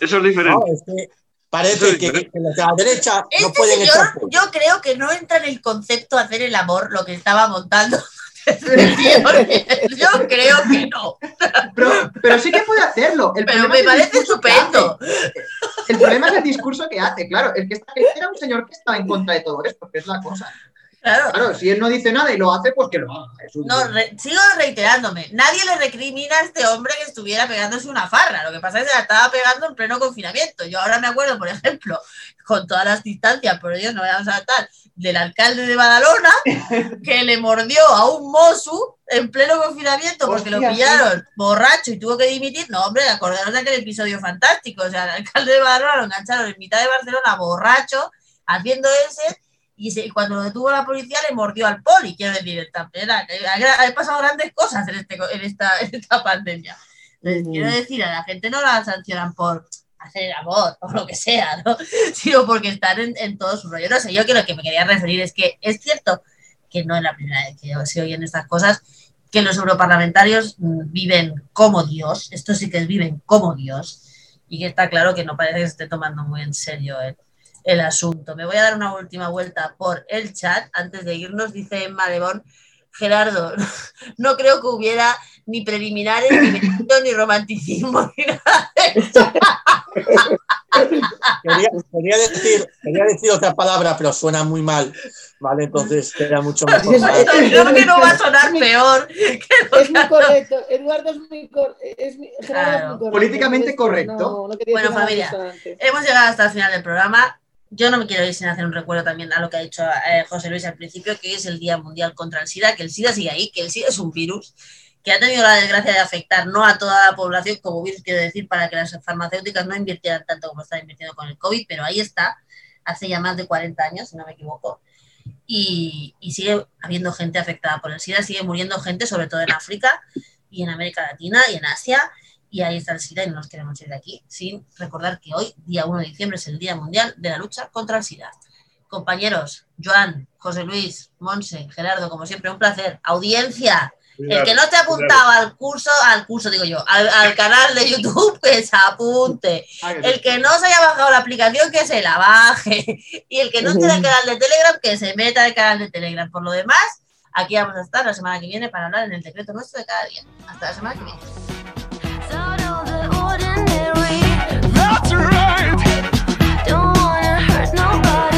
Eso es diferente. No, es que parece que, que los de la derecha no Este pueden señor, echar. yo creo que no entra en el concepto hacer el amor lo que estaba montando. yo creo que no. Pero, pero sí que puede hacerlo. El Pero me parece que estupendo. El problema es el discurso que hace, claro. El que está, era un señor que estaba en contra de todo esto, que es la cosa. Claro. si él no dice nada y lo hace, pues que lo haga. No, sigo reiterándome. Nadie le recrimina a este hombre que estuviera pegándose una farra. Lo que pasa es que la estaba pegando en pleno confinamiento. Yo ahora me acuerdo, por ejemplo, con todas las distancias, por Dios, no vamos a saltar, del alcalde de Badalona, que le mordió a un mozu en pleno confinamiento porque lo pillaron borracho y tuvo que dimitir. No, hombre, acordaros de aquel episodio fantástico. O sea, el alcalde de Badalona lo engancharon en mitad de Barcelona borracho, haciendo ese y cuando lo detuvo la policía le mordió al poli, quiero decir, también ha, pasado grandes cosas en, este, en, esta, esta pandemia. quiero decir, a la gente no la sancionan por hacer el amor o lo que sea, ¿no? sino porque están en, en todo su rollo. No sé, yo creo que me quería referir es que es cierto que no es la primera vez que se oyen estas cosas, que los europarlamentarios mm, viven como Dios, esto sí que es viven como Dios, y que está claro que no parece que se esté tomando muy en serio el, el asunto. Me voy a dar una última vuelta por el chat antes de irnos, dice Emma Gerardo, no creo que hubiera ni preliminares, ni ni romanticismo, ni nada quería, decir, quería decir otra palabra, pero suena muy mal. Vale, entonces queda mucho mejor. Creo que no va a sonar peor. es muy correcto. Eduardo es muy, es correcto. Políticamente correcto. bueno, familia, hemos llegado hasta el final del programa yo no me quiero ir sin hacer un recuerdo también a lo que ha dicho eh, José Luis al principio, que es el Día Mundial contra el SIDA, que el SIDA sigue ahí, que el SIDA es un virus que ha tenido la desgracia de afectar no a toda la población como virus, quiero decir, para que las farmacéuticas no invirtieran tanto como están invirtiendo con el COVID, pero ahí está, hace ya más de 40 años, si no me equivoco, y, y sigue habiendo gente afectada por el SIDA, sigue muriendo gente, sobre todo en África y en América Latina y en Asia, y ahí está el SIDA y no nos queremos ir de aquí sin recordar que hoy, día 1 de diciembre, es el Día Mundial de la Lucha contra el SIDA. Compañeros, Joan, José Luis, Monse, Gerardo, como siempre, un placer. Audiencia, el que no esté apuntado al curso, al curso digo yo, al, canal de YouTube, que se apunte. Ah, el que no se haya bajado la aplicación, que se la baje. Y el que no esté en el canal de Telegram, que se meta al canal de Telegram. Por lo demás, aquí vamos a estar la semana que viene para hablar en el decreto nuestro de cada día. Hasta la semana que viene. nobody